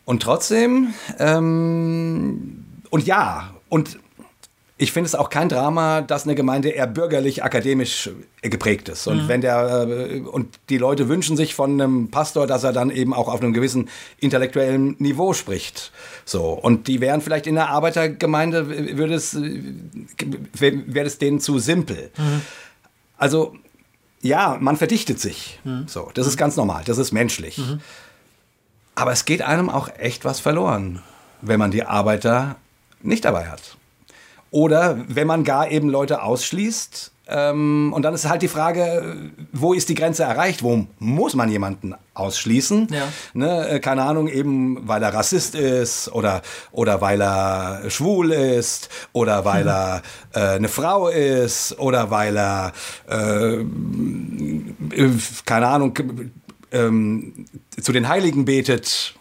S2: Und trotzdem, ähm, und ja, und ich finde es auch kein Drama, dass eine Gemeinde eher bürgerlich, akademisch geprägt ist. Und wenn der äh, und die Leute wünschen sich von einem Pastor, dass er dann eben auch auf einem gewissen intellektuellen Niveau spricht. So und die wären vielleicht in der Arbeitergemeinde würde es äh, wäre es denen zu simpel. Also ja, man verdichtet sich. So, das ist ganz normal, das ist menschlich. Aber es geht einem auch echt was verloren, wenn man die Arbeiter nicht dabei hat. Oder wenn man gar eben Leute ausschließt. Ähm, und dann ist halt die Frage, wo ist die Grenze erreicht? Wo muss man jemanden ausschließen?
S3: Ja.
S2: Ne, äh, keine Ahnung, eben weil er Rassist ist oder, oder weil er schwul ist oder weil
S3: Mhm.
S2: er äh, eine Frau ist oder weil er, äh, äh, keine Ahnung, ähm, zu den Heiligen betet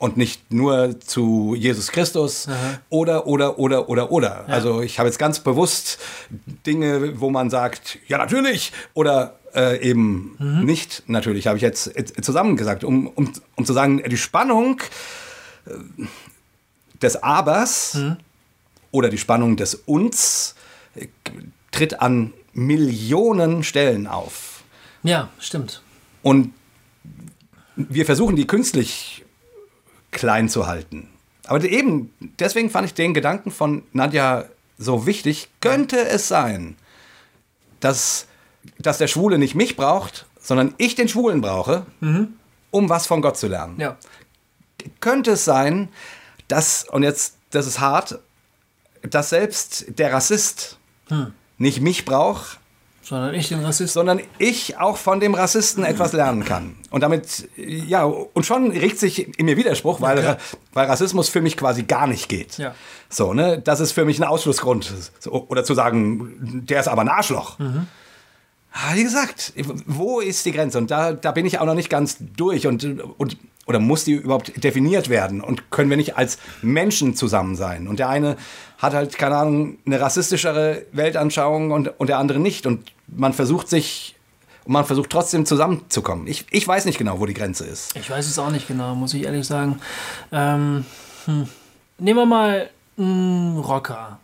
S2: und nicht nur zu Jesus Christus oder, oder, oder, oder, oder. Also ich habe jetzt ganz bewusst Dinge, wo man sagt, ja natürlich oder äh, eben nicht natürlich, habe ich jetzt äh, zusammengesagt, um, um, um zu sagen, die Spannung äh, des Abers oder die Spannung des Uns äh, tritt an Millionen Stellen auf.
S3: Ja, stimmt.
S2: Und wir versuchen die künstlich klein zu halten. Aber eben, deswegen fand ich den Gedanken von Nadja so wichtig. Könnte es sein, dass, dass der Schwule nicht mich braucht, sondern ich den Schwulen brauche, um was von Gott zu lernen?
S3: Ja.
S2: Könnte es sein, dass, und jetzt, das ist hart, dass selbst der Rassist nicht mich braucht,
S3: Sondern ich den Rassisten.
S2: sondern ich auch von dem Rassisten etwas lernen kann. Und damit, ja, und schon regt sich in mir Widerspruch, weil,
S3: klar.
S2: weil Rassismus für mich quasi gar nicht geht.
S3: Ja.
S2: So, ne, das ist für mich ein Ausschlussgrund. Oder zu sagen, der ist aber ein Arschloch. Ah, Wie gesagt, wo ist die Grenze? Und da, da bin ich auch noch nicht ganz durch. Und, und, oder muss die überhaupt definiert werden? Und können wir nicht als Menschen zusammen sein? Und der eine hat halt, keine Ahnung, eine rassistischere Weltanschauung und, und der andere nicht. Und man versucht sich, man versucht trotzdem zusammenzukommen. Ich, ich weiß nicht genau, wo die Grenze ist.
S3: Ich weiß es auch nicht genau, muss ich ehrlich sagen. Ähm, hm. Nehmen wir mal einen Rocker.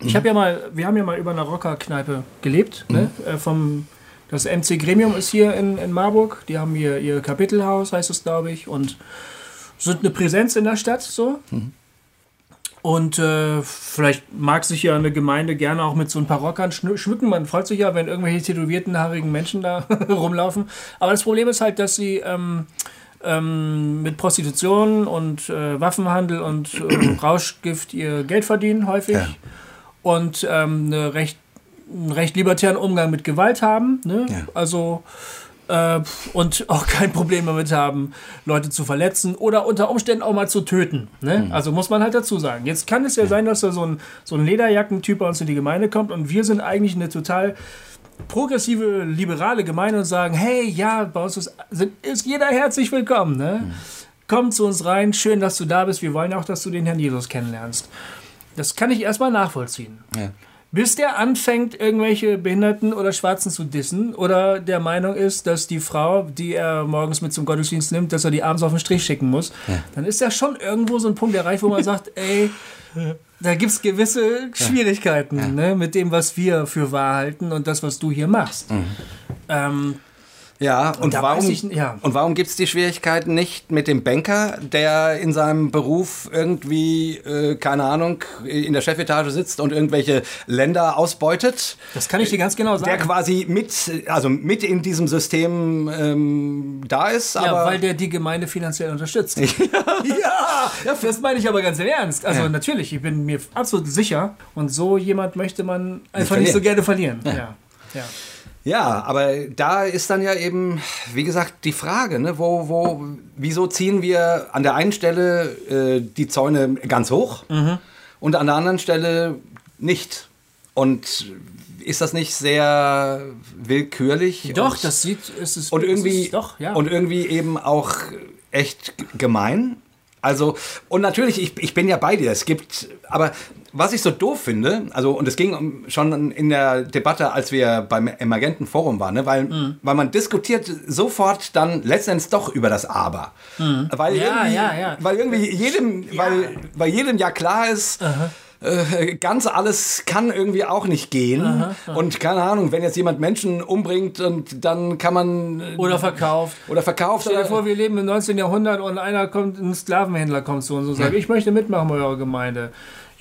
S3: Ich habe ja mal, wir haben ja mal über einer Rockerkneipe gelebt. Ne? Äh, vom, das MC Gremium ist hier in, in Marburg. Die haben hier ihr Kapitelhaus, heißt es, glaube ich, und sind eine Präsenz in der Stadt so. Und äh, vielleicht mag sich ja eine Gemeinde gerne auch mit so ein paar Rockern schmücken. Man freut sich ja, wenn irgendwelche tätowierten, haarigen Menschen da rumlaufen. Aber das Problem ist halt, dass sie ähm, ähm, mit Prostitution und äh, Waffenhandel und äh, Rauschgift ihr Geld verdienen häufig.
S2: Ja.
S3: Und ähm, eine recht, einen recht libertären Umgang mit Gewalt haben. Ne?
S2: Ja.
S3: Also äh, und auch kein Problem damit haben, Leute zu verletzen oder unter Umständen auch mal zu töten. Ne? Also muss man halt dazu sagen. Jetzt kann es ja, sein, dass da so ein, so ein Lederjackentyp bei uns in die Gemeinde kommt und wir sind eigentlich eine total progressive, liberale Gemeinde und sagen, hey, ja, bei uns ist, ist jeder herzlich willkommen. Ne? Komm zu uns rein, schön, dass du da bist. Wir wollen auch, dass du den Herrn Jesus kennenlernst. Das kann ich erstmal nachvollziehen.
S2: Ja.
S3: Bis der anfängt, irgendwelche Behinderten oder Schwarzen zu dissen oder der Meinung ist, dass die Frau, die er morgens mit zum Gottesdienst nimmt, dass er die abends auf den Strich schicken muss, dann ist ja schon irgendwo so ein Punkt erreicht, wo man sagt, ey, da gibt es gewisse Schwierigkeiten Ne, mit dem, was wir für wahr halten und das, was du hier machst. Ähm,
S2: Ja, und,
S3: da
S2: warum,
S3: ich ja.
S2: und warum gibt es die Schwierigkeiten nicht mit dem Banker, der in seinem Beruf irgendwie, äh, keine Ahnung, in der Chefetage sitzt und irgendwelche Länder ausbeutet?
S3: das kann ich dir ganz genau
S2: Der
S3: sagen.
S2: quasi mit, also mit in diesem System ähm, da ist,
S3: Ja, weil der die Gemeinde finanziell unterstützt. ja, das meine ich aber ganz im Ernst. Also
S2: Ja.
S3: natürlich, ich bin mir absolut sicher. Und so jemand möchte man einfach nicht,
S2: verlieren.
S3: so gerne verlieren. Ja. Ja.
S2: Ja, aber da ist dann ja eben, wie gesagt, die Frage, ne, wo, wo, wieso ziehen wir an der einen Stelle äh, die Zäune ganz hoch und an der anderen Stelle nicht? Und ist das nicht sehr willkürlich?
S3: Doch,
S2: und,
S3: das sieht es ist
S2: und irgendwie
S3: es ist, doch, ja.
S2: und irgendwie eben auch echt gemein. Also, und natürlich, ich, ich bin ja bei dir. Es gibt, aber was ich so doof finde, also, und es ging schon in der Debatte, als wir beim Emergenten Forum waren, ne, weil,
S3: Mhm.
S2: weil man diskutiert sofort dann letztendlich doch über das Aber. Weil,
S3: Mhm. Ja,
S2: irgendwie,
S3: ja, ja.
S2: weil irgendwie jedem, weil, weil jedem ja klar ist, äh, ganz alles kann irgendwie auch nicht gehen. Und keine Ahnung, wenn jetzt jemand Menschen umbringt und dann kann man. äh,
S3: Oder verkauft.
S2: oder verkauft.
S3: Stell dir
S2: Oder,
S3: vor, wir leben im 19. Jahrhundert und einer kommt, ein Sklavenhändler kommt zu uns und sagt, ich möchte mitmachen bei eurer Gemeinde.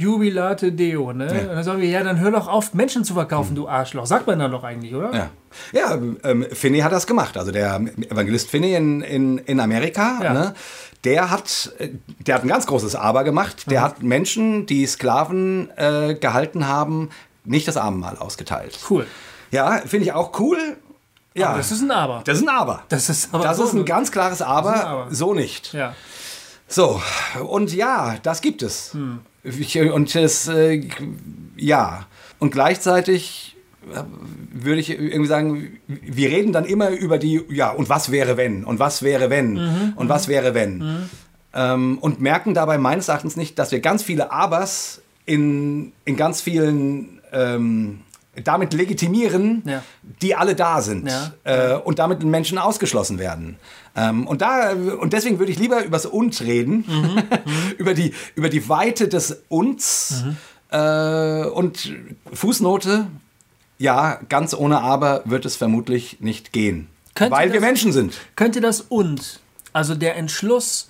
S3: Jubilate Deo, ne? Und dann sagen wir, ja, dann hör doch auf, Menschen zu verkaufen, du Arschloch. Sagt man dann doch eigentlich, oder?
S2: Ja, ja ähm, Finney hat das gemacht. Also der Evangelist Finney in, in, in Amerika,
S3: Ja.
S2: ne, der, hat, äh, der hat ein ganz großes Aber gemacht. Der hat Menschen, die Sklaven äh, gehalten haben, nicht das Abendmahl ausgeteilt.
S3: Cool.
S2: Ja, finde ich auch cool. Ja,
S3: Aber das ist ein Aber.
S2: das ist ein Aber.
S3: Das ist aber
S2: Das
S3: so
S2: ist ein ganz klares Aber,
S3: Aber.
S2: so nicht.
S3: Ja.
S2: So, und ja, das gibt es. Ich, und es, äh, ja. Und gleichzeitig äh, würde ich irgendwie sagen, wir reden dann immer über die, ja, und was wäre wenn? Und was wäre wenn? Und was wäre wenn? Ähm, und merken dabei meines Erachtens nicht, dass wir ganz viele Abers in, in ganz vielen ähm, damit legitimieren,
S3: Ja.
S2: die alle da sind
S3: Ja.
S2: äh, und damit Menschen ausgeschlossen werden. Ähm, und, da, und deswegen würde ich lieber über das Und reden, über, die, über die Weite des Uns. Äh, und Fußnote, ja, ganz ohne Aber wird es vermutlich nicht gehen.
S3: Könnte
S2: weil wir
S3: das-
S2: Menschen sind.
S3: Könnte das und, also der Entschluss,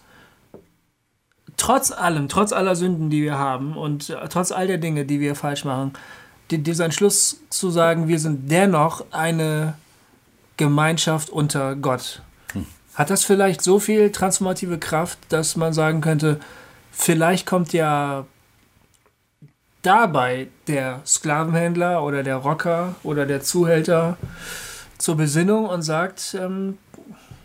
S3: trotz allem, trotz aller Sünden, die wir haben und trotz all der Dinge, die wir falsch machen, dieser Entschluss zu sagen, wir sind dennoch eine Gemeinschaft unter Gott. Hat das vielleicht so viel transformative Kraft, dass man sagen könnte, vielleicht kommt ja dabei der Sklavenhändler oder der Rocker oder der Zuhälter zur Besinnung und sagt, ähm,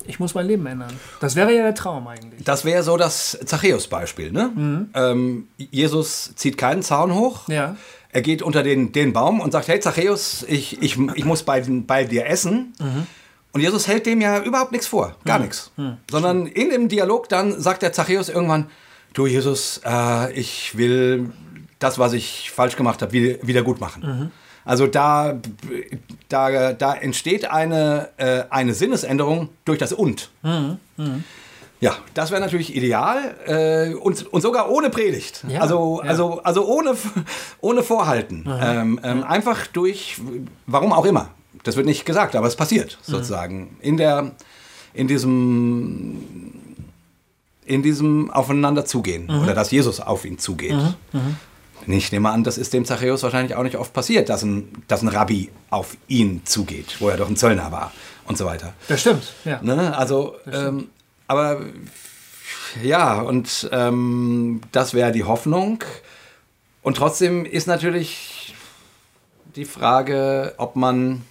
S3: ich muss mein Leben ändern. Das wäre ja der Traum eigentlich.
S2: Das wäre so das Zachäus-Beispiel. Ne? Ähm, Jesus zieht keinen Zaun hoch.
S3: Ja.
S2: Er geht unter den, den Baum und sagt, hey Zachäus, ich, ich, ich muss bei, bei dir essen. Und Jesus hält dem ja überhaupt nichts vor, gar nichts. Sondern in dem Dialog dann sagt der Zachäus irgendwann, du Jesus, äh, ich will das, was ich falsch gemacht habe, wieder, wieder gut machen. Also da, da, da entsteht eine, äh, eine Sinnesänderung durch das Und. Ja, das wäre natürlich ideal äh, und, und sogar ohne Predigt.
S3: Ja,
S2: also,
S3: ja.
S2: also, also ohne, ohne Vorhalten. Ähm, ähm, Einfach durch, warum auch immer. Das wird nicht gesagt, aber es passiert sozusagen. In, der, in diesem in diesem Aufeinander zugehen oder dass Jesus auf ihn zugeht. Ich nehme an, das ist dem Zachäus wahrscheinlich auch nicht oft passiert, dass ein, dass ein Rabbi auf ihn zugeht, wo er doch ein Zöllner war und so weiter.
S3: Das stimmt, ja.
S2: Ne? Also, ähm, aber ja, und ähm, das wäre die Hoffnung. Und trotzdem ist natürlich die Frage, ob man.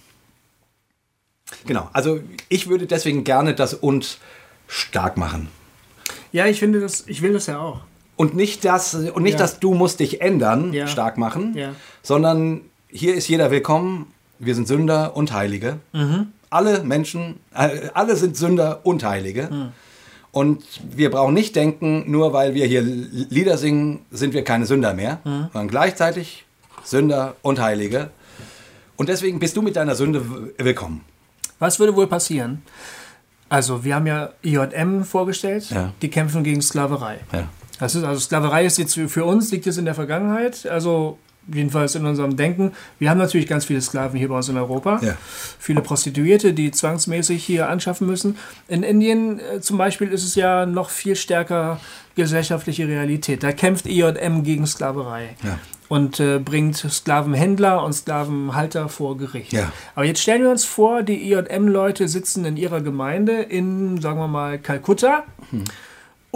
S2: Genau, also ich würde deswegen gerne das und stark machen.
S3: Ja, ich finde das, ich will das ja auch.
S2: Und nicht das, und nicht
S3: Ja.
S2: das du musst dich ändern,
S3: Ja.
S2: stark machen,
S3: Ja.
S2: sondern hier ist jeder willkommen. Wir sind Sünder und Heilige.
S3: Mhm.
S2: Alle Menschen, äh, alle sind Sünder und Heilige.
S3: Mhm.
S2: Und wir brauchen nicht denken, nur weil wir hier Lieder singen, sind wir keine Sünder mehr,
S3: Mhm.
S2: sondern gleichzeitig Sünder und Heilige. Und deswegen bist du mit deiner Sünde willkommen.
S3: Was würde wohl passieren? Also, wir haben ja IJM vorgestellt,
S2: Ja.
S3: die kämpfen gegen Sklaverei.
S2: Ja.
S3: Das ist, also Sklaverei ist jetzt für für uns, liegt es in der Vergangenheit, also jedenfalls in unserem Denken. Wir haben natürlich ganz viele Sklaven hier bei uns in Europa.
S2: Ja.
S3: Viele Prostituierte, die zwangsmäßig hier anschaffen müssen. In Indien äh, zum Beispiel ist es ja noch viel stärker gesellschaftliche Realität. Da kämpft IJM gegen Sklaverei.
S2: Ja.
S3: Und äh, bringt Sklavenhändler und Sklavenhalter vor Gericht.
S2: Ja.
S3: Aber jetzt stellen wir uns vor, die IJM-Leute sitzen in ihrer Gemeinde in, sagen wir mal, Kalkutta.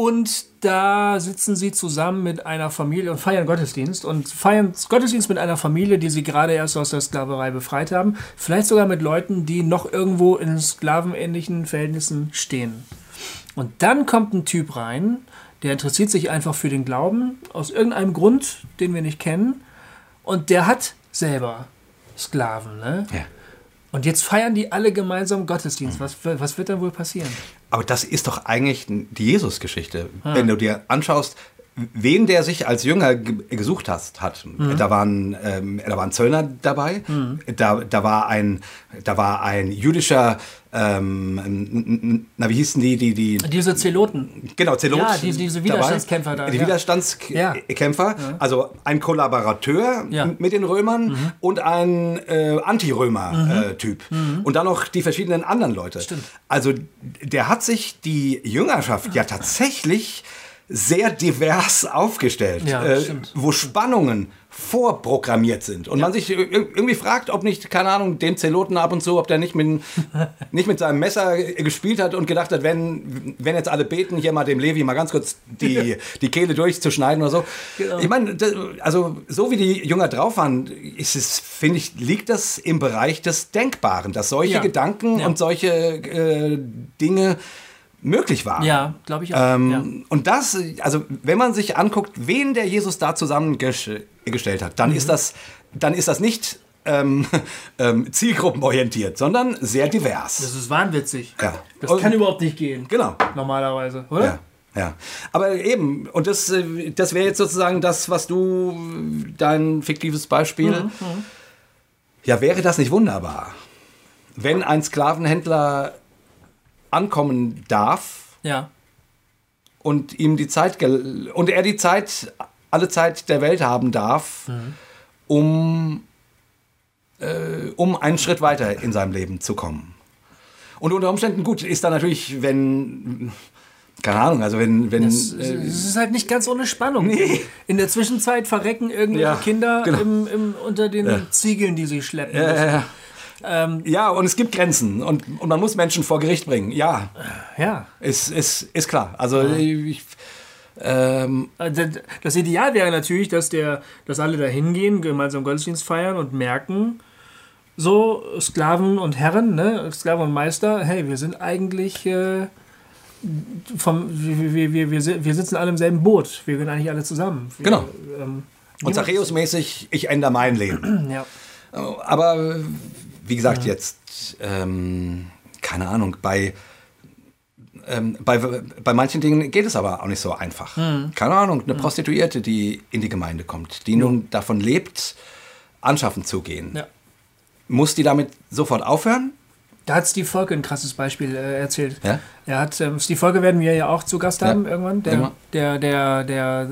S3: Und da sitzen sie zusammen mit einer Familie und feiern Gottesdienst und feiern Gottesdienst mit einer Familie, die sie gerade erst aus der Sklaverei befreit haben. Vielleicht sogar mit Leuten, die noch irgendwo in sklavenähnlichen Verhältnissen stehen. Und dann kommt ein Typ rein, der interessiert sich einfach für den Glauben aus irgendeinem Grund, den wir nicht kennen. Und der hat selber Sklaven. Ne?
S2: Ja.
S3: Und jetzt feiern die alle gemeinsam Gottesdienst. Was, was wird dann wohl passieren?
S2: Aber das ist doch eigentlich die Jesus-Geschichte.
S3: Ah.
S2: Wenn du dir anschaust, wen der sich als Jünger ge gesucht hast, hat.
S3: Mhm.
S2: Da, waren, ähm, da war ein Zöllner dabei, da, da, war ein, da war ein jüdischer, ähm, na wie hießen die, die, die
S3: Diese Zeloten.
S2: Genau, Zelot.
S3: Ja, diese- diese
S2: dabei.
S3: Widerstandskämpfer da,
S2: Die
S3: ja.
S2: Widerstandskämpfer. Also ein Kollaborateur
S3: Ja. Mhm.
S2: mit den Römern und ein äh, Anti-Römer-Typ. Und dann noch die verschiedenen anderen Leute.
S3: Stimmt.
S2: Also der hat sich die Jüngerschaft ja tatsächlich sehr divers aufgestellt,
S3: Ja,
S2: äh, wo Spannungen vorprogrammiert sind und man sich ir- irgendwie fragt, ob nicht, keine Ahnung, dem Zeloten ab und zu, ob der nicht mit, nicht mit seinem Messer gespielt hat und gedacht hat, wenn, wenn jetzt alle beten, hier mal dem Levi mal ganz kurz die, die Kehle durchzuschneiden oder so.
S3: Genau.
S2: Ich meine, also so wie die Jünger drauf waren, ist es, finde ich, liegt das im Bereich des Denkbaren, dass solche
S3: Ja.
S2: Gedanken
S3: Ja.
S2: und solche äh, Dinge möglich waren.
S3: Ja, glaube ich auch.
S2: Ähm,
S3: ja.
S2: Und das, also wenn man sich anguckt, wen der Jesus da zusammengestellt hat,
S3: Mhm.
S2: dann ist das, dann ist das nicht ähm, ähm, zielgruppenorientiert, sondern sehr divers.
S3: Das ist wahnwitzig.
S2: Ja.
S3: Das
S2: Und-
S3: kann überhaupt nicht gehen.
S2: Genau.
S3: Normalerweise, oder?
S2: Ja, ja. Aber eben, und das, äh, das wäre jetzt sozusagen das, was du, dein fiktives Beispiel.
S3: Mhm,
S2: Ja, wäre das nicht wunderbar, wenn ein Sklavenhändler ankommen darf
S3: Ja.
S2: und ihm die Zeit und er die Zeit alle Zeit der Welt haben darf, um äh, um einen Schritt weiter in seinem Leben zu kommen. Und unter Umständen gut ist da natürlich, wenn keine Ahnung, also wenn wenn
S3: Es,
S2: äh,
S3: es ist halt nicht ganz ohne Spannung.
S2: Nee.
S3: In der Zwischenzeit verrecken irgendwelche
S2: Ja,
S3: Kinder
S2: genau.
S3: im, im, unter den Ziegeln, die sie schleppen.
S2: äh,
S3: müssen.
S2: äh, ja und es gibt Grenzen und, und man muss Menschen vor Gericht bringen. Ja,
S3: ja.
S2: ist ist ist klar. Also ich, ähm,
S3: Also Das Ideal wäre natürlich, dass, der, dass alle da hingehen, gemeinsam Gottesdienst feiern und merken, so Sklaven und Herren, ne, Sklaven und Meister, hey, wir sind eigentlich äh, vom, wir, wir, wir, wir sitzen alle im selben Boot, wir gehören eigentlich alle zusammen. Wir,
S2: Genau.
S3: Ähm,
S2: und Zachäus-mäßig, ich ändere mein Leben.
S3: ja.
S2: Aber wie gesagt, jetzt, ähm, keine Ahnung, bei, ähm, bei, bei manchen Dingen geht es aber auch nicht so einfach.
S3: Hm.
S2: Keine Ahnung, eine Prostituierte, die in die Gemeinde kommt, die nun davon lebt, anschaffen zu gehen.
S3: Ja.
S2: Muss die damit sofort aufhören?
S3: Da hat Steve Volke ein krasses Beispiel äh, erzählt.
S2: Ja?
S3: Er hat, ähm, Steve Volke werden wir ja auch zu Gast haben
S2: Ja,
S3: irgendwann. Der,
S2: irgendwann.
S3: der, der, der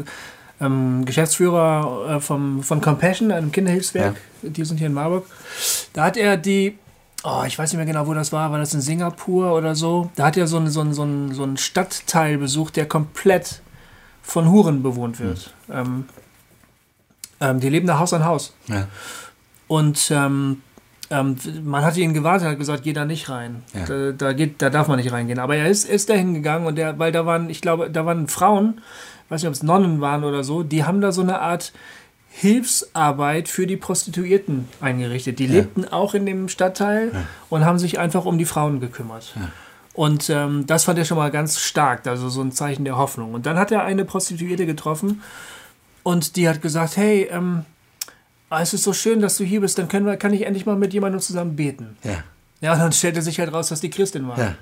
S3: ähm, Geschäftsführer äh, vom, von Compassion, einem Kinderhilfswerk, die sind hier in Marburg. Da hat er die, oh, ich weiß nicht mehr genau, wo das war, war das in Singapur oder so? Da hat er so einen so einen- so einen- so einen Stadtteil besucht, der komplett von Huren bewohnt wird. Ähm, ähm, die leben da Haus an Haus.
S2: Ja.
S3: Und ähm, ähm, man hatte ihn gewartet, hat gesagt, geh da nicht rein.
S2: Ja.
S3: Da, da, geht, da darf man nicht reingehen. Aber er ist, ist da hingegangen und der, weil da waren, ich glaube, da waren Frauen, weiß nicht, ob es Nonnen waren oder so, die haben da so eine Art Hilfsarbeit für die Prostituierten eingerichtet. Die lebten auch in dem Stadtteil und haben sich einfach um die Frauen gekümmert. Und ähm, das fand er schon mal ganz stark, also so ein Zeichen der Hoffnung. Und dann hat er eine Prostituierte getroffen und die hat gesagt, hey, ähm, ah, es ist so schön, dass du hier bist, dann können wir, kann ich endlich mal mit jemandem zusammen beten.
S2: Ja.
S3: Ja, und dann stellte sich halt raus, dass die Christin war.
S2: Ja.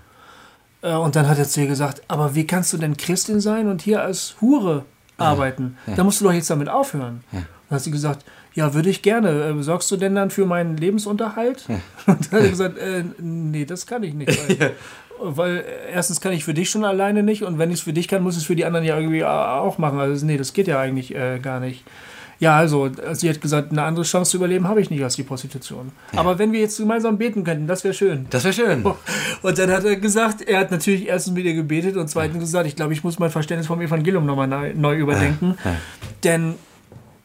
S3: Äh, Und dann hat er zu ihr gesagt, aber wie kannst du denn Christin sein und hier als Hure arbeiten? Da musst du doch jetzt damit aufhören. Dann hat sie gesagt, ja, würde ich gerne. Äh, Sorgst du denn dann für meinen Lebensunterhalt? Und dann hat er gesagt, äh, nee, das kann ich nicht. Weil, weil äh, erstens kann ich für dich schon alleine nicht und wenn ich es für dich kann, muss ich es für die anderen ja irgendwie auch machen. Also nee, das geht ja eigentlich äh, gar nicht. Ja, also sie hat gesagt, eine andere Chance zu überleben habe ich nicht als die Prostitution. Aber wenn wir jetzt gemeinsam beten könnten, das wäre schön.
S2: Das wäre schön.
S3: Und dann hat er gesagt, er hat natürlich erstens mit ihr gebetet und zweitens gesagt, ich glaube, ich muss mein Verständnis vom Evangelium nochmal neu, neu überdenken. Denn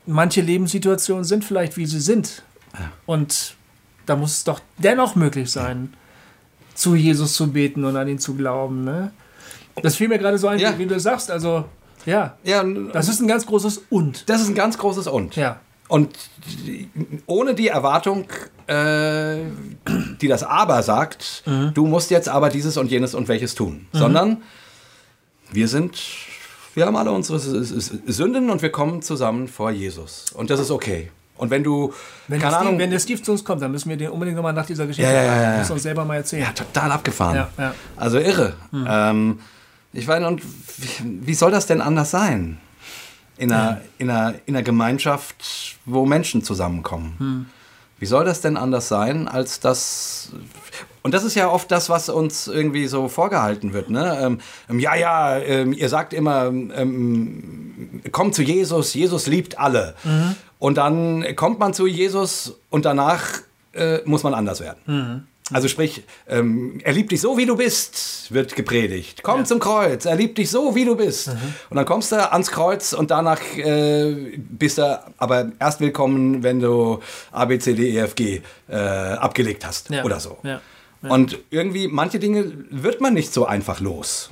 S3: manche Lebenssituationen sind vielleicht, wie sie sind. Und da muss es doch dennoch möglich sein, zu Jesus zu beten und an ihn zu glauben. Ne? Das fiel mir gerade so ein,
S2: Ja.
S3: wie du sagst. Also, ja,
S2: Ja,
S3: das ist ein ganz großes Und.
S2: das ist ein ganz großes Und.
S3: Ja.
S2: Und ohne die Erwartung, äh, die das Aber sagt, du musst jetzt aber dieses und jenes und welches tun, sondern wir sind, wir haben alle unsere Sünden und wir kommen zusammen vor Jesus. Und das ist okay. Und wenn du,
S3: Wenn,
S2: keine
S3: Steve,
S2: Ahnung,
S3: wenn der Steve zu uns kommt, dann müssen wir den unbedingt nochmal nach dieser Geschichte
S2: Ja, ja, ja, ja,
S3: uns selber mal erzählen.
S2: ja, total abgefahren.
S3: Ja, ja.
S2: Also irre. Ähm, ich meine, und wie, soll das denn anders sein? In einer, in, einer, in einer Gemeinschaft, wo Menschen zusammenkommen. Wie soll das denn anders sein, als das. Und das ist ja oft das, was uns irgendwie so vorgehalten wird. Ne? Ähm, ja, ja, ähm, ihr sagt immer, ähm, kommt zu Jesus, Jesus liebt alle. Und dann kommt man zu Jesus und danach äh, muss man anders werden. Also sprich, ähm, er liebt dich so, wie du bist, wird gepredigt. Komm zum Kreuz, er liebt dich so, wie du bist. Und dann kommst du ans Kreuz und danach äh, bist du aber erst willkommen, wenn du A, B, C, D, E, F, G äh, abgelegt hast
S3: Ja.
S2: oder so.
S3: Ja.
S2: Und irgendwie, manche Dinge wird man nicht so einfach los.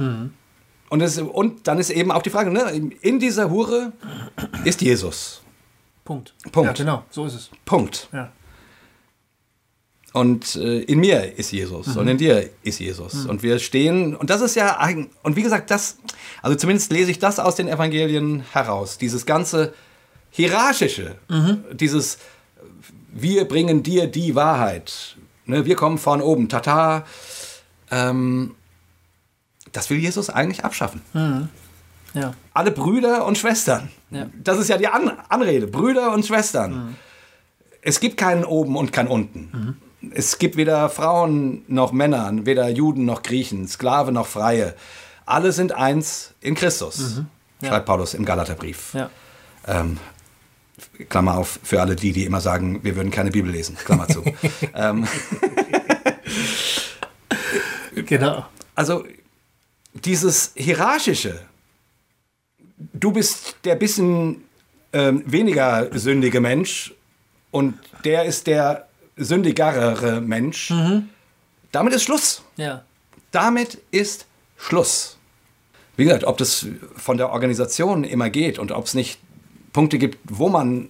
S2: Und, es, und dann ist eben auch die Frage, ne, in dieser Hure ist Jesus.
S3: Punkt.
S2: Punkt.
S3: Ja, genau, so ist es.
S2: Punkt.
S3: Ja.
S2: Und äh, in mir ist Jesus und in dir ist Jesus. Und wir stehen, und das ist ja, und wie gesagt, das, also zumindest lese ich das aus den Evangelien heraus. Dieses ganze Hierarchische, dieses wir bringen dir die Wahrheit. Ne, wir kommen von oben, tata. Ähm, das will Jesus eigentlich abschaffen.
S3: Ja.
S2: Alle Brüder und Schwestern.
S3: Ja.
S2: Das ist ja die An Anrede. Brüder und Schwestern. Es gibt keinen oben und kein unten. Es gibt weder Frauen noch Männer, weder Juden noch Griechen, Sklave noch Freie. Alle sind eins in Christus, schreibt Paulus im Galaterbrief.
S3: Ja.
S2: Ähm, Klammer auf, für alle die, die immer sagen, wir würden keine Bibel lesen. Klammer zu. ähm,
S3: Genau.
S2: also dieses hierarchische, du bist der bisschen ähm, weniger sündige Mensch und der ist der sündigere Mensch. Damit ist Schluss.
S3: Ja.
S2: Damit ist Schluss. Wie gesagt, ob das von der Organisation immer geht und ob es nicht Punkte gibt, wo man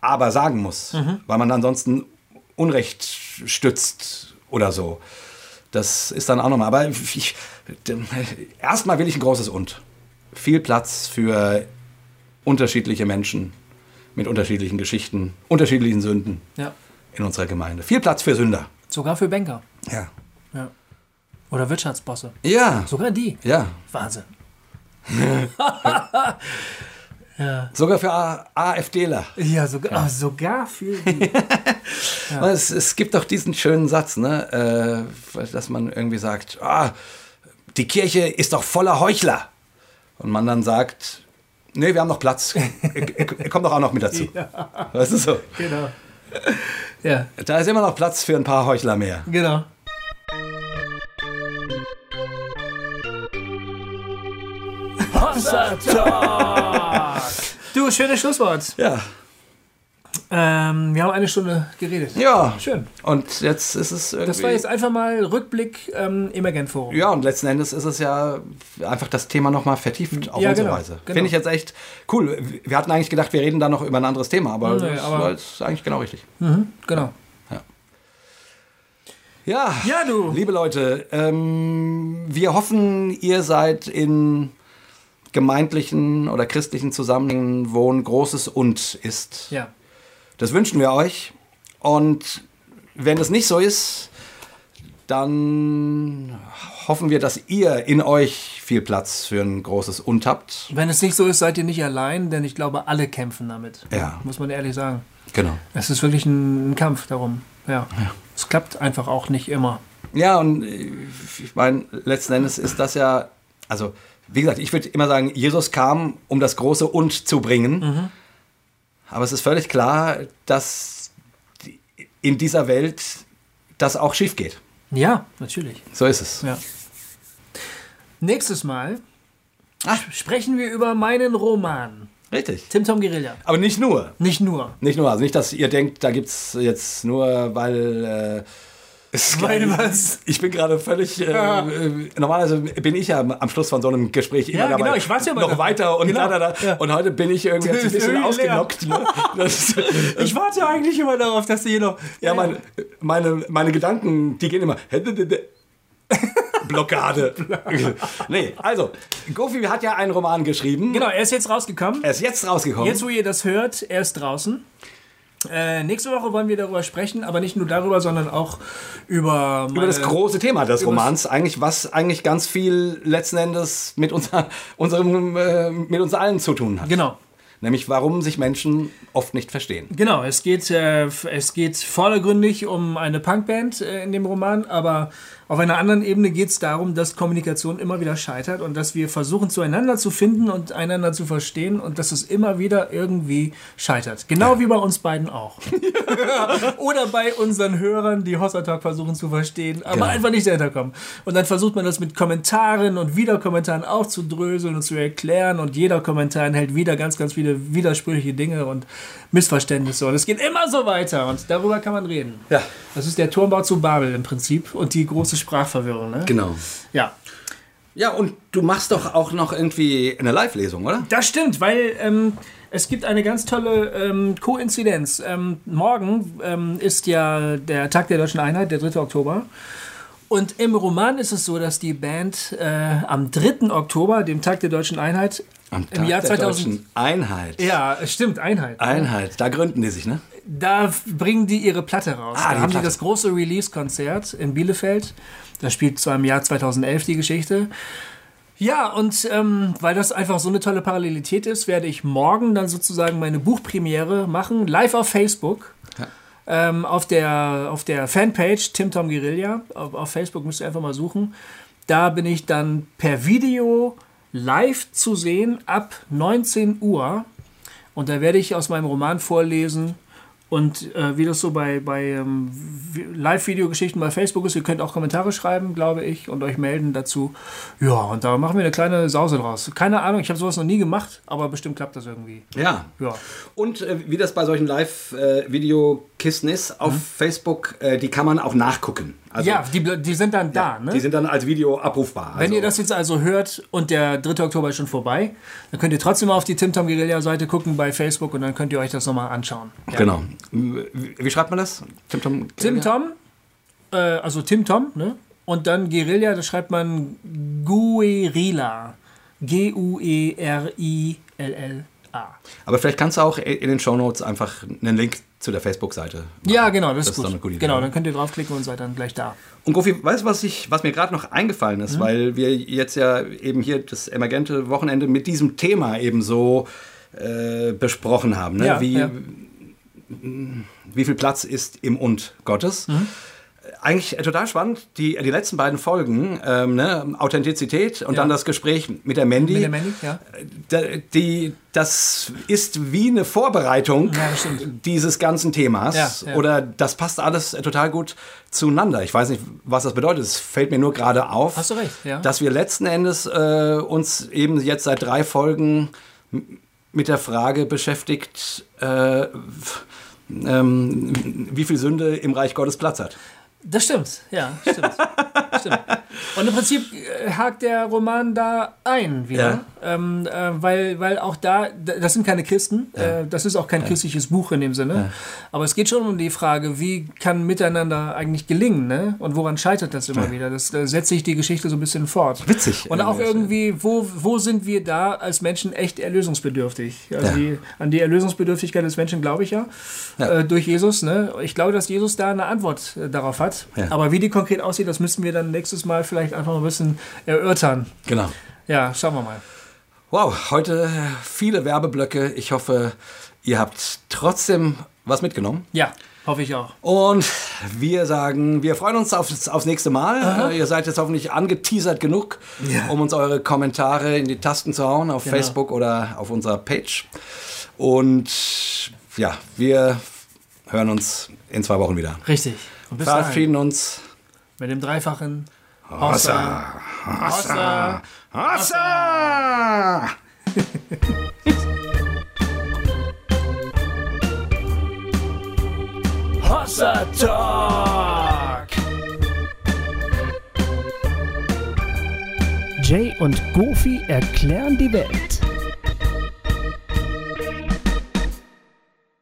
S2: aber sagen muss, weil man ansonsten Unrecht stützt oder so. Das ist dann auch nochmal. Aber ich, erstmal will ich ein großes Und. Viel Platz für unterschiedliche Menschen mit unterschiedlichen Geschichten, unterschiedlichen Sünden
S3: Ja.
S2: In unserer Gemeinde. Viel Platz für Sünder.
S3: Sogar für Banker.
S2: Ja.
S3: Ja. Oder Wirtschaftsbosse.
S2: Ja.
S3: Sogar die.
S2: Ja.
S3: Wahnsinn.
S2: Sogar für A- AfDler.
S3: Ja, sogar, ah, sogar für die.
S2: Es, es gibt doch diesen schönen Satz, ne, äh, dass man irgendwie sagt, ah, die Kirche ist doch voller Heuchler. Und man dann sagt, nee, wir haben noch Platz. Kommt doch auch noch mit dazu. Weißt du so?
S3: genau. Ja,
S2: Da ist immer noch Platz für ein paar Heuchler mehr.
S3: genau.
S1: Hossa Talk.
S3: Du, schönes Schlusswort.
S2: Ja.
S3: Ähm, wir haben eine Stunde geredet.
S2: Ja.
S3: Schön.
S2: Und jetzt ist es irgendwie.
S3: Das war jetzt einfach mal Rückblick ähm, Emergent Forum.
S2: Ja, und letzten Endes ist es ja einfach das Thema nochmal vertieft auf
S3: Ja,
S2: unsere
S3: genau,
S2: Weise.
S3: genau.
S2: Finde ich jetzt echt cool. Wir hatten eigentlich gedacht, wir reden da noch über ein anderes Thema, aber
S3: Nee,
S2: das
S3: aber-
S2: war jetzt eigentlich genau richtig.
S3: Genau.
S2: Ja,
S3: Ja, du.
S2: liebe Leute, ähm, wir hoffen, ihr seid in gemeindlichen oder christlichen Zusammenhängen, wo ein großes Und ist.
S3: Ja.
S2: Das wünschen wir euch. Und wenn es nicht so ist, dann hoffen wir, dass ihr in euch viel Platz für ein großes Und habt.
S3: Wenn es nicht so ist, seid ihr nicht allein, denn ich glaube, alle kämpfen damit.
S2: Ja.
S3: Muss man ehrlich sagen.
S2: Genau.
S3: Es ist wirklich ein, Kampf darum. Ja. Es klappt einfach auch nicht immer.
S2: Ja, und äh, ich meine, letzten Endes ist das ja, also wie gesagt, ich würde immer sagen, Jesus kam, um das große Und zu bringen. Aber es ist völlig klar, dass in dieser Welt das auch schief geht.
S3: Ja, natürlich.
S2: So ist es.
S3: Ja. Nächstes Mal sprechen wir über meinen Roman.
S2: Richtig.
S3: Tim Tom Guerilla.
S2: Aber nicht nur.
S3: Nicht nur.
S2: Nicht nur. Also nicht, dass ihr denkt, da gibt es jetzt nur, weil. Äh,
S3: Weil was?
S2: Ich bin gerade völlig. Äh, äh, normalerweise bin ich ja am- Schluss von so einem Gespräch immer
S3: Ja,
S2: dabei.
S3: genau, ich weiß ja
S2: noch weiter und
S3: Genau,
S2: da, da, da.
S3: ja.
S2: Und heute bin ich irgendwie jetzt ein bisschen ausgenockt. Ne? Das ist,
S3: Ich warte eigentlich immer darauf, dass du hier noch.
S2: ja, meine, meine, meine Gedanken, die gehen immer. Blockade. nee, also, Gofi hat ja einen Roman geschrieben.
S3: Genau, er ist jetzt rausgekommen.
S2: Er ist jetzt rausgekommen.
S3: Jetzt, wo ihr das hört, er ist draußen. Äh, nächste Woche wollen wir darüber sprechen, aber nicht nur darüber, sondern auch über,
S2: über das große Thema des Romans, eigentlich, was eigentlich ganz viel letzten Endes mit, unser, unserem, äh, mit uns allen zu tun hat.
S3: Genau.
S2: Nämlich, warum sich Menschen oft nicht verstehen.
S3: Genau, es geht, äh, es geht vordergründig um eine Punkband äh, in dem Roman, aber Auf einer anderen Ebene geht es darum, dass Kommunikation immer wieder scheitert und dass wir versuchen, zueinander zu finden und einander zu verstehen und dass es immer wieder irgendwie scheitert. Genau wie bei uns beiden auch. Oder bei unseren Hörern, die Hossa Talk versuchen zu verstehen, aber
S2: Genau.
S3: einfach nicht dahinter kommen. Und dann versucht man das mit Kommentaren und Wiederkommentaren aufzudröseln und zu erklären und jeder Kommentar enthält wieder ganz, ganz viele widersprüchliche Dinge und Missverständnisse. Und es geht immer so weiter und darüber kann man reden.
S2: Ja,
S3: Das ist der Turmbau zu Babel im Prinzip und die große Sprachverwirrung. Ne?
S2: genau.
S3: Ja,
S2: Ja, und du machst doch auch noch irgendwie eine Live-Lesung, oder?
S3: das stimmt, weil ähm, es gibt eine ganz tolle ähm, Koinzidenz. Ähm, morgen ähm, ist ja der Tag der Deutschen Einheit, der 3. Oktober. Und im Roman ist es so, dass die Band äh, am 3. Oktober, dem Tag der Deutschen Einheit,
S2: Am
S3: im Jahr
S2: der
S3: 2000.
S2: Deutschen Einheit.
S3: Ja, es stimmt, Einheit.
S2: Einheit, da gründen die sich, ne?
S3: Da bringen die ihre Platte raus.
S2: Ah,
S3: da haben
S2: Platte.
S3: die das große Release-Konzert in Bielefeld. Das spielt zwar im Jahr 2011 die Geschichte. Ja, und ähm, weil das einfach so eine tolle Parallelität ist, werde ich morgen dann sozusagen meine Buchpremiere machen, live auf Facebook. Ähm, auf, der, auf der Fanpage Tim Tom Guerilla. Auf, auf Facebook müsst ihr einfach mal suchen. Da bin ich dann per Video live zu sehen ab 19 Uhr. Und da werde ich aus meinem Roman vorlesen. Und äh, wie das so bei, bei ähm, Vi- Live-Video-Geschichten bei Facebook ist, ihr könnt auch Kommentare schreiben, glaube ich, und euch melden dazu. Ja, und da machen wir eine kleine Sause draus. Keine Ahnung, ich habe sowas noch nie gemacht, aber bestimmt klappt das irgendwie.
S2: Ja.
S3: Ja.
S2: Und äh, wie das bei solchen Live-Videokisten ist, auf Facebook, äh, die kann man auch nachgucken. Also,
S3: ja, die, die sind dann da. Ne?
S2: Die sind dann als Video abrufbar.
S3: Wenn
S2: also,
S3: ihr das jetzt also hört und der 3. Oktober ist schon vorbei, dann könnt ihr trotzdem mal auf die Tim Tom Guerilla Seite gucken bei Facebook und dann könnt ihr euch das nochmal anschauen. Ja.
S2: Genau. Wie, wie schreibt man das? Tim Tom?
S3: Tim Tom, äh, also Tim Tom, ne? Und dann Guerilla, das schreibt man Guerilla. G-U-E-R-I-L-L-A.
S2: Aber vielleicht kannst du auch in den Shownotes einfach einen Link zu der Facebook-Seite.
S3: Ja, genau, das,
S2: Das ist
S3: gut.
S2: doch eine gute Idee.
S3: Genau, dann könnt ihr draufklicken und seid dann gleich da.
S2: Und Gofi, weißt du, was, ich, was mir gerade noch eingefallen
S3: Mhm.
S2: ist, weil wir jetzt ja eben hier das emergente Wochenende mit diesem Thema eben so äh, besprochen haben. Ne?
S3: Ja,
S2: wie,
S3: ja.
S2: wie viel Platz ist im Und Gottes?
S3: Mhm.
S2: Eigentlich äh, total spannend, die, die letzten beiden Folgen, ähm, ne? Authentizität und
S3: Ja.
S2: dann das Gespräch mit der Mandy.
S3: Mit der Mandy, ja.
S2: Da- die, das ist wie eine Vorbereitung
S3: Ja,
S2: dieses ganzen Themas.
S3: Ja.
S2: Oder das passt alles äh, total gut zueinander. Ich weiß nicht, was das bedeutet. Es fällt mir nur gerade auf,
S3: Hast du recht, ja.
S2: dass wir letzten Endes äh, uns eben jetzt seit drei Folgen mit der Frage beschäftigt, äh, ähm, wie viel Sünde im Reich Gottes Platz hat.
S3: Das stimmt, ja, stimmt. stimmt. Und im Prinzip äh, hakt der Roman da ein wieder, ähm, äh, weil, weil auch da, das sind keine Christen, äh, das ist auch kein christliches Buch in dem Sinne, aber es geht schon um die Frage, wie kann Miteinander eigentlich gelingen ne? und woran scheitert das immer wieder? Das da setzt sich die Geschichte so ein bisschen fort.
S2: Witzig.
S3: Und auch
S2: irgendwie.
S3: wo, wo sind wir da als Menschen echt erlösungsbedürftig? Also
S2: Ja.
S3: die, an die Erlösungsbedürftigkeit des Menschen glaube ich ja,
S2: Ja.
S3: Äh, durch Jesus. Ne? Ich glaube, dass Jesus da eine Antwort äh, darauf hat.
S2: Ja.
S3: Aber wie die konkret aussieht, das müssen wir dann nächstes Mal vielleicht einfach ein bisschen erörtern.
S2: Genau.
S3: Ja, schauen wir mal.
S2: Wow, heute viele Werbeblöcke. Ich hoffe, ihr habt trotzdem was mitgenommen.
S3: Ja, hoffe ich auch.
S2: Und wir sagen, wir freuen uns aufs, aufs nächste Mal. Äh, ihr seid jetzt hoffentlich angeteasert genug,
S3: Ja.
S2: um uns eure Kommentare in die Tasten zu hauen auf
S3: Genau.
S2: Facebook oder auf unserer Page. Und ja, wir hören uns in zwei Wochen wieder.
S3: Richtig. Und bis dahin.
S2: Verabschieden uns.
S3: Mit dem dreifachen
S2: Hossa!
S3: Hossa.
S2: Hossa!
S3: Hossa Talk!
S1: Jay und Goofy erklären die Welt.